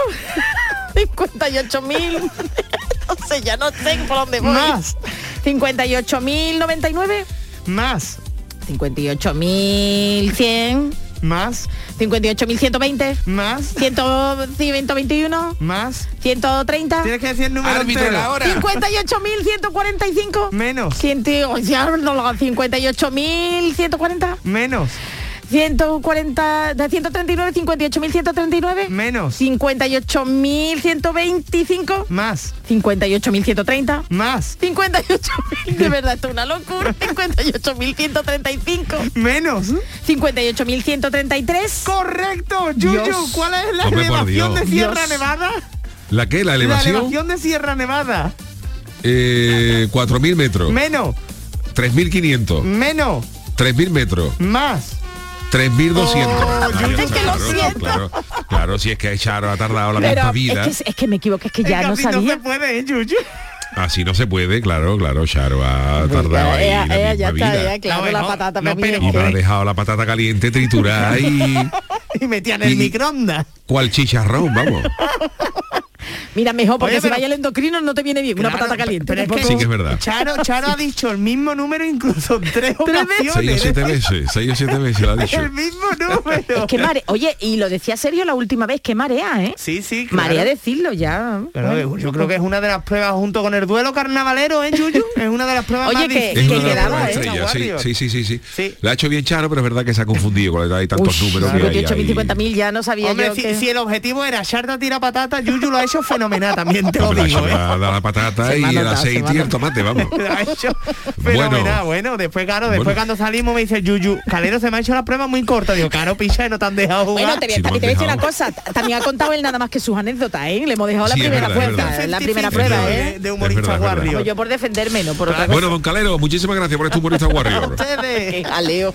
58.000. No sé, ya no sé por dónde voy.
Más.
58.099.
Más.
58.100.
Más.
58.120.
Más.
121.
Más.
130.
Tienes que decir el número
Árbitro,
entero.
la hora.
58.145.
Menos.
58.140.
Menos.
140, de 139, 58.139.
Menos.
58.125.
Más.
58.130.
Más.
58.000, de verdad, esto es una locura. 58.135.
Menos.
58.133.
Correcto, Yuyu.
Dios.
¿Cuál es la
Hombre,
elevación de Sierra
Dios.
Nevada?
¿La qué? ¿La
La
elevación?
elevación de Sierra Nevada.
Eh, 4.000 metros.
Menos.
3.500.
Menos.
3.000 metros.
Más.
3.200.
Oh,
yo es que lo siento.
Claro, claro, si es que Charo ha tardado la
Pero
misma
es
vida.
que, es que me equivoqué, es que ya no sabía.
se puede, ¿eh, Yuyu?
Así no se puede, claro, claro, Charo ha tardado ahí
Ea,
la misma
ya
vida.
está, ya, claro,
No,
la patata
no,
para mí
Y me ha dejado la patata caliente triturada y
Y metían el
Y-
microondas.
cual chicharrón, vamos.
Mira, mejor, porque
Oye,
si
pero-
vaya el endocrino no te viene bien. una
Claro,
patata caliente.
pero es
tampoco-
Sí que es verdad.
Charo, Charo ha dicho el mismo número incluso tres
Tres veces.
Seis o siete veces, seis o siete veces lo ha dicho.
El mismo número.
Es que mare... Oye, y lo decía Sergio la última vez, que marea, ¿eh?
Sí, sí, claro.
Marea decirlo ya.
Pero,
Bueno.
yo creo que es una de las pruebas junto con el duelo carnavalero, ¿eh, Yuyu? Es una de las pruebas
Oye,
más
que-
una las
quedaba, ¿eh?
sí, sí, sí, sí, sí.
Sí.
La ha hecho bien Charo, pero es verdad que se ha confundido con la hay tantos
Uy,
números que hay
58.000,
ahí.
50.000 ya no sabía
Hombre,
yo
si,
que...
si el objetivo era Sharda tira patata, Yuyu lo ha hecho fenomenal también, te lo digo,
la,
¿eh?
la, la patata
Se
y el
notado,
aceite y el tomate, vamos.
Lo ha hecho fenomenal. Bueno, después, claro, después
Bueno.
cuando salimos me dice Yuyu, Calero se me ha hecho la prueba muy corta. Digo, claro, picha, no te han dejado jugar.
Bueno, te voy, también te voy a decir una cosa. También ha contado él nada más que sus anécdotas, ¿eh? Le hemos dejado la
Sí, es
primera
verdad, es
prueba. La primera prueba. ¿eh?
De, humorista
Es verdad, es verdad.
Warrior.
Como yo por defenderme, no por otra
Bueno,
cosa.
don Calero, muchísimas gracias por este humorista Warrior.
Ustedes.
Jaleo.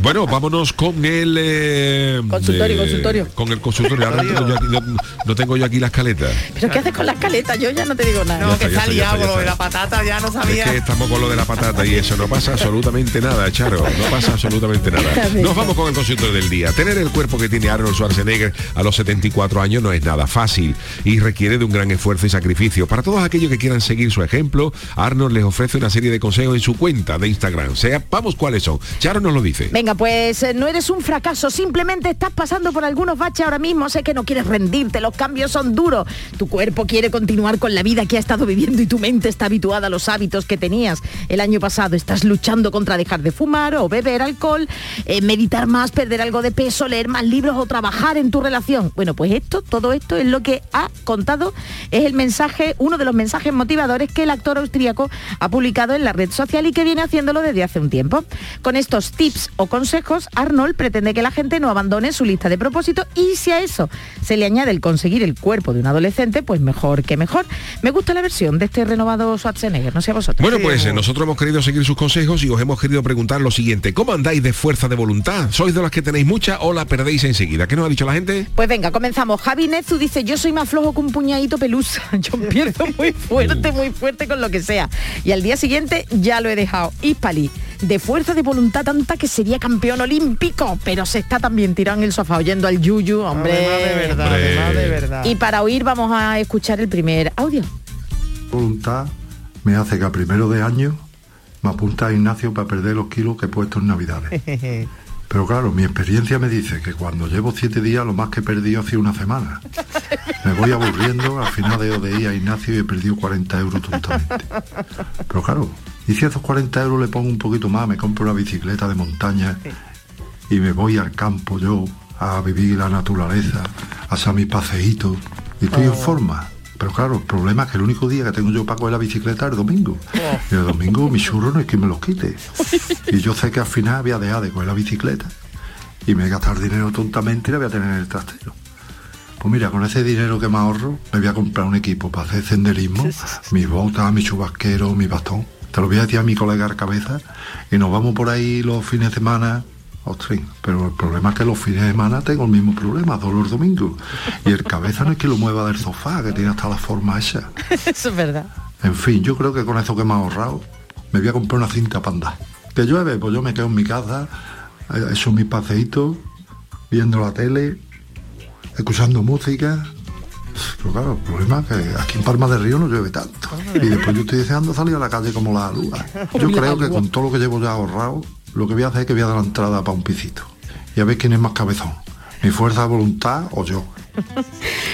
Bueno, vámonos con el eh,
Consultorio, consultorio.
Con el consultorio. Ahora no tengo, yo aquí, no, no tengo yo aquí la escaleta.
¿Pero qué haces con la escaleta? Yo ya no te digo nada.
No,
está,
que está liado
ya
lo de la patata, ya no
Es
sabía.
que estamos con lo de la patata y eso no pasa absolutamente nada, Charo. No pasa absolutamente nada. Nos vamos con el consultorio del día. Tener el cuerpo que tiene Arnold Schwarzenegger a los 74 años no es nada fácil y requiere de un gran esfuerzo y sacrificio. Para todos aquellos que quieran seguir su ejemplo, Arnold les ofrece una serie de consejos en su cuenta de Instagram. Sepamos cuáles son. Charo nos lo dice.
Venga, pues eh, no eres un fracaso, simplemente estás pasando por algunos baches ahora mismo, sé que no quieres rendirte, los cambios son duros, tu cuerpo quiere continuar con la vida que ha estado viviendo y tu mente está habituada a los hábitos que tenías el año pasado, estás luchando contra dejar de fumar o beber alcohol, eh, meditar más, perder algo de peso, leer más libros o trabajar en tu relación. Bueno, pues esto, todo esto es lo que ha contado, es el mensaje, uno de los mensajes motivadores que el actor austríaco ha publicado en la red social y que viene haciéndolo desde hace un tiempo. Con estos tips o consejos, Arnold pretende que la gente no abandone su lista de propósitos y si a eso se le añade el conseguir el cuerpo de un adolescente, pues mejor que mejor. Me gusta la versión de este renovado Schwarzenegger, no sé a vosotros.
Bueno, pues eh, nosotros hemos querido seguir sus consejos y os hemos querido preguntar lo siguiente. ¿Cómo andáis de fuerza de voluntad? ¿Sois de las que tenéis mucha o la perdéis enseguida? ¿Qué nos ha dicho la gente?
Pues venga, comenzamos. Javi Nezu dice, yo soy más flojo que un puñadito pelusa. Yo empiezo muy fuerte, muy fuerte con lo que sea. Y al día siguiente ya lo he dejado. Hispali, de fuerza de voluntad tanta que sería campeón olímpico, pero se está también tirado en el sofá oyendo al Yuyu, hombre.
Además de verdad,
Hombre.
además de verdad.
Y para oír vamos a escuchar el primer audio.
voluntad me hace que a primero de año me apunta a Ignacio para perder los kilos que he puesto en Navidades. Pero claro, mi experiencia me dice que cuando llevo siete días lo más que he perdido ha sido una semana. Me voy aburriendo, al final de ir a Ignacio y he perdido 40 euros tontamente. Pero claro, y si a esos 40 euros le pongo un poquito más, me compro una bicicleta de montaña y me voy al campo yo a vivir la naturaleza, a hacer mis paseitos y estoy en forma. Pero claro, el problema es que el único día que tengo yo para coger la bicicleta es el domingo. Y el domingo mi churro no es que me los quite. Y yo sé que al final voy a dejar de coger la bicicleta y me voy a gastar dinero tontamente y la voy a tener en el trastero. Pues mira, con ese dinero que me ahorro, me voy a comprar un equipo para hacer senderismo, mis botas, mi chubasquero, mi bastón. Te lo voy a decir a mi colega al cabeza y nos vamos por ahí los fines de semana. Ostras, pero el problema es que los fines de semana tengo el mismo problema, dolor domingo. Y el cabeza no es que lo mueva del sofá, que tiene hasta la forma esa.
Eso es verdad.
En fin, yo creo que con eso que me he ahorrado, me voy a comprar una cinta para andar. Que llueve, pues yo me quedo en mi casa, he hecho mis paseitos, viendo la tele, escuchando música. Pero claro, el problema es que aquí en Palma del Río no llueve tanto. Y después yo estoy deseando salir a la calle como la luna. Yo creo que con todo lo que llevo ya ahorrado, lo que voy a hacer es que voy a dar la entrada para un pisito. Y a ver quién es más cabezón. Mi fuerza de voluntad o yo.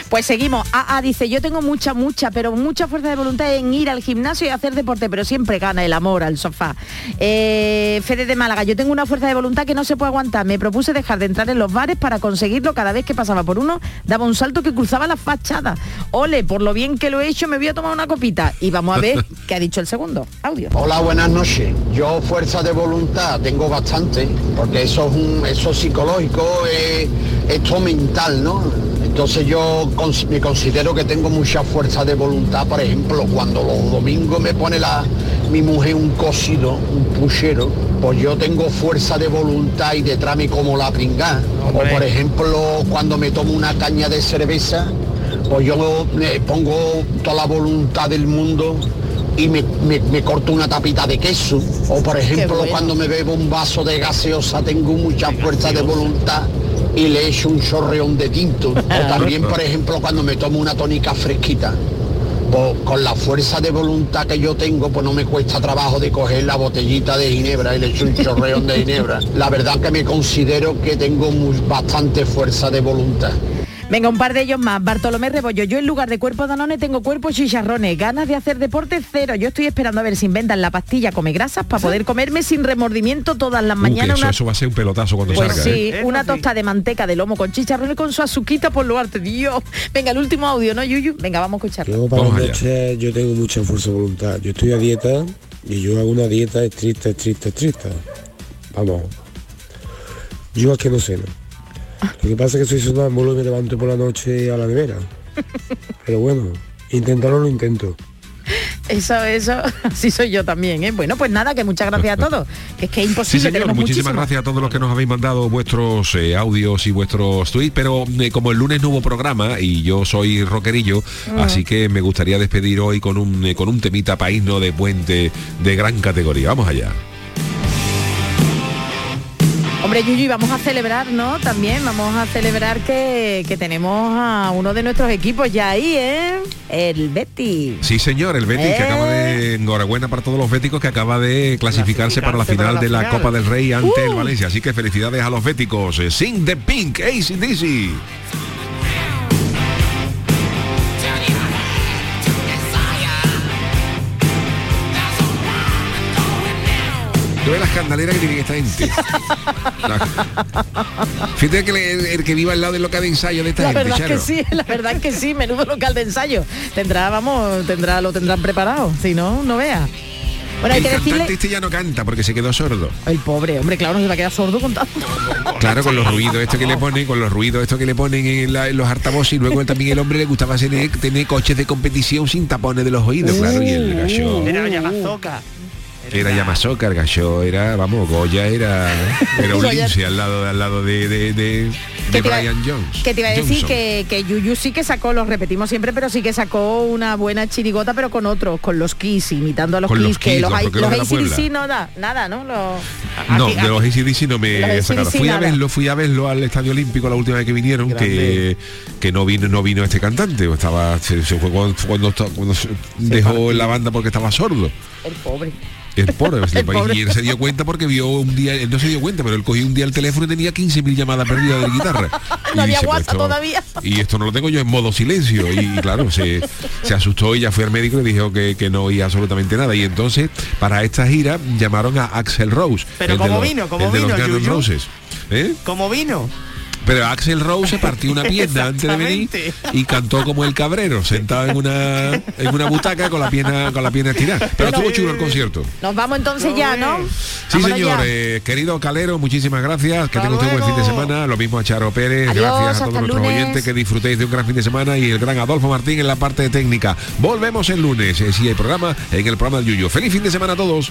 Pues seguimos. AA dice, yo tengo mucha, mucha, pero mucha fuerza de voluntad en ir al gimnasio y hacer deporte, pero siempre gana el amor al sofá. Eh, Fede de Málaga, yo tengo una fuerza de voluntad que no se puede aguantar. Me propuse dejar de entrar en los bares para conseguirlo. Cada vez que pasaba por uno, daba un salto que cruzaba la fachada. Ole, por lo bien que lo he hecho, me voy a tomar una copita. Y vamos a ver qué ha dicho el segundo. Audio.
Hola, buenas noches. Yo fuerza de voluntad tengo bastante, porque eso es un, eso es psicológico, es, esto mental, ¿no? Entonces yo me considero que tengo mucha fuerza de voluntad, por ejemplo, cuando los domingos me pone la, mi mujer un cocido, un puchero, pues yo tengo fuerza de voluntad y detrás me como la pringá. O por ejemplo, cuando me tomo una caña de cerveza, pues yo me pongo toda la voluntad del mundo y me, me- me corto una tapita de queso. O por ejemplo,
bueno.
cuando me bebo un vaso de gaseosa, tengo mucha fuerza de voluntad y le echo un chorreón de tinto. O también, por ejemplo, cuando me tomo una tónica fresquita. Pues con la fuerza de voluntad que yo tengo, pues no me cuesta trabajo de coger la botellita de ginebra y le echo un chorreón de ginebra. La verdad que me considero que tengo muy- bastante fuerza de voluntad.
Venga, un par de ellos más. Bartolomé Rebollo, yo en lugar de cuerpo danone tengo cuerpo chicharrones. Ganas de hacer deporte cero. Yo estoy esperando a ver si inventan la pastilla come grasas para poder comerme sin remordimiento todas las
Uh,
mañanas.
eso,
una-
eso va a ser un pelotazo cuando
Pues
salga.
sí,
¿eh?
una tosta de manteca de lomo con chicharrones con su azuquita por lo alto. Dios. Venga, el último audio, ¿no, Yuyu? Venga, vamos a escucharlo.
Yo para la noche yo tengo mucha fuerza de voluntad. Yo estoy a dieta y yo hago una dieta estricta, estricta, estricta. Vamos. Yo es que no ceno. Lo que pasa es que soy sonámbulo y me levanto por la noche a la nevera. Pero bueno, intentarlo lo intento.
Eso, eso, así soy yo también, ¿eh? Bueno, pues nada, que muchas gracias a todos. Que es que es
Sí,
imposible,
señor,
tenemos
muchísimas
muchísimo.
gracias a todos los que nos habéis mandado vuestros eh, audios y vuestros tweets, pero eh, como el lunes no hubo programa y yo soy rockerillo,
Mm.
así que me gustaría despedir hoy con un, eh, con un temita paísno de puente de gran categoría. Vamos allá.
Hombre, Yuyu, y vamos a celebrar, ¿no? También vamos a celebrar que, que tenemos a uno de nuestros equipos ya ahí, ¿eh? El Betty.
Sí, señor, el Betis que
Eh.
acaba de enhorabuena para todos los béticos que acaba de clasificarse para la final
para la
de la
final.
Copa del Rey ante el
Uh.
Valencia. Así que felicidades a los béticos. Eh, Sing the Pink, ACDC. Tú ves las candaleras que tienen esta gente. La- Fíjate que el, el que viva al lado del local de ensayo de esta
La
gente,
verdad
Charo.
que sí, la verdad que sí, menudo local de ensayo. Tendrá, vamos, tendrá, lo tendrán preparado, si no, no vea. Bueno, hay
el
que
cantante
decirle.
este ya no canta porque se quedó sordo.
El pobre, hombre, claro, no se va a quedar sordo con tanto.
Claro, con los ruidos esto que le ponen, con los ruidos esto que le ponen en, la- en los altavoces y luego también el hombre le gustaba tener, tener coches de competición sin tapones de los oídos, claro, y el gallo
Era Yamazoca.
Era Yamasoka, gallo era, vamos, Goya era, era un lince al lado, al lado de, de, de,
¿Qué
de
te iba-
Brian Jones.
Que te iba a decir
Johnson.
que, que Yuyu sí que sacó, lo repetimos siempre, pero sí que sacó una buena chirigota, pero con otros, con los Kiss, imitando a los Kiss,
los
que los,
los
los AC/DC no da, nada, ¿no? Los-
No,
aquí-
de los ACDC no
Los
me sacaron. Fui a
nada.
verlo, fui a verlo al Estadio Olímpico la última vez que vinieron, que, que no vino, no vino este cantante, o estaba, se, se fue cuando, cuando, cuando se dejó la banda porque estaba sordo.
El pobre.
El pobre,
El pobre.
y él se dio cuenta porque vio un día, él no se dio cuenta, pero él cogió un día el teléfono y tenía 15.000 llamadas perdidas de guitarra.
No
Y
había
dice,
WhatsApp
esto-
todavía.
Y esto no lo tengo yo en modo silencio. Y claro, se, se asustó y ya fue al médico y le dijo que, que no oía absolutamente nada. Y entonces, para esta gira, llamaron a Axel Rose.
Pero
el de
¿cómo
los-
vino? ¿Cómo
el de los
vino, Yuyu?
Roses. ¿Eh?
¿Cómo vino?
Pero Axel Rose se partió una pierna antes de venir y cantó como el cabrero, sentado en una en una butaca con la pierna con la pierna estirada. Pero estuvo chulo el concierto.
Nos vamos entonces ya, ¿no?
Sí, señor. Eh, querido Calero, muchísimas gracias. Que tenga usted un buen fin de semana. Lo mismo a Charo Pérez. gracias a todos nuestros oyentes. Que disfrutéis de un gran fin de semana. Y el gran Adolfo Martín en la parte técnica. Volvemos el lunes. Eh, si hay programa, en el programa del Yuyo. Feliz fin de semana a todos.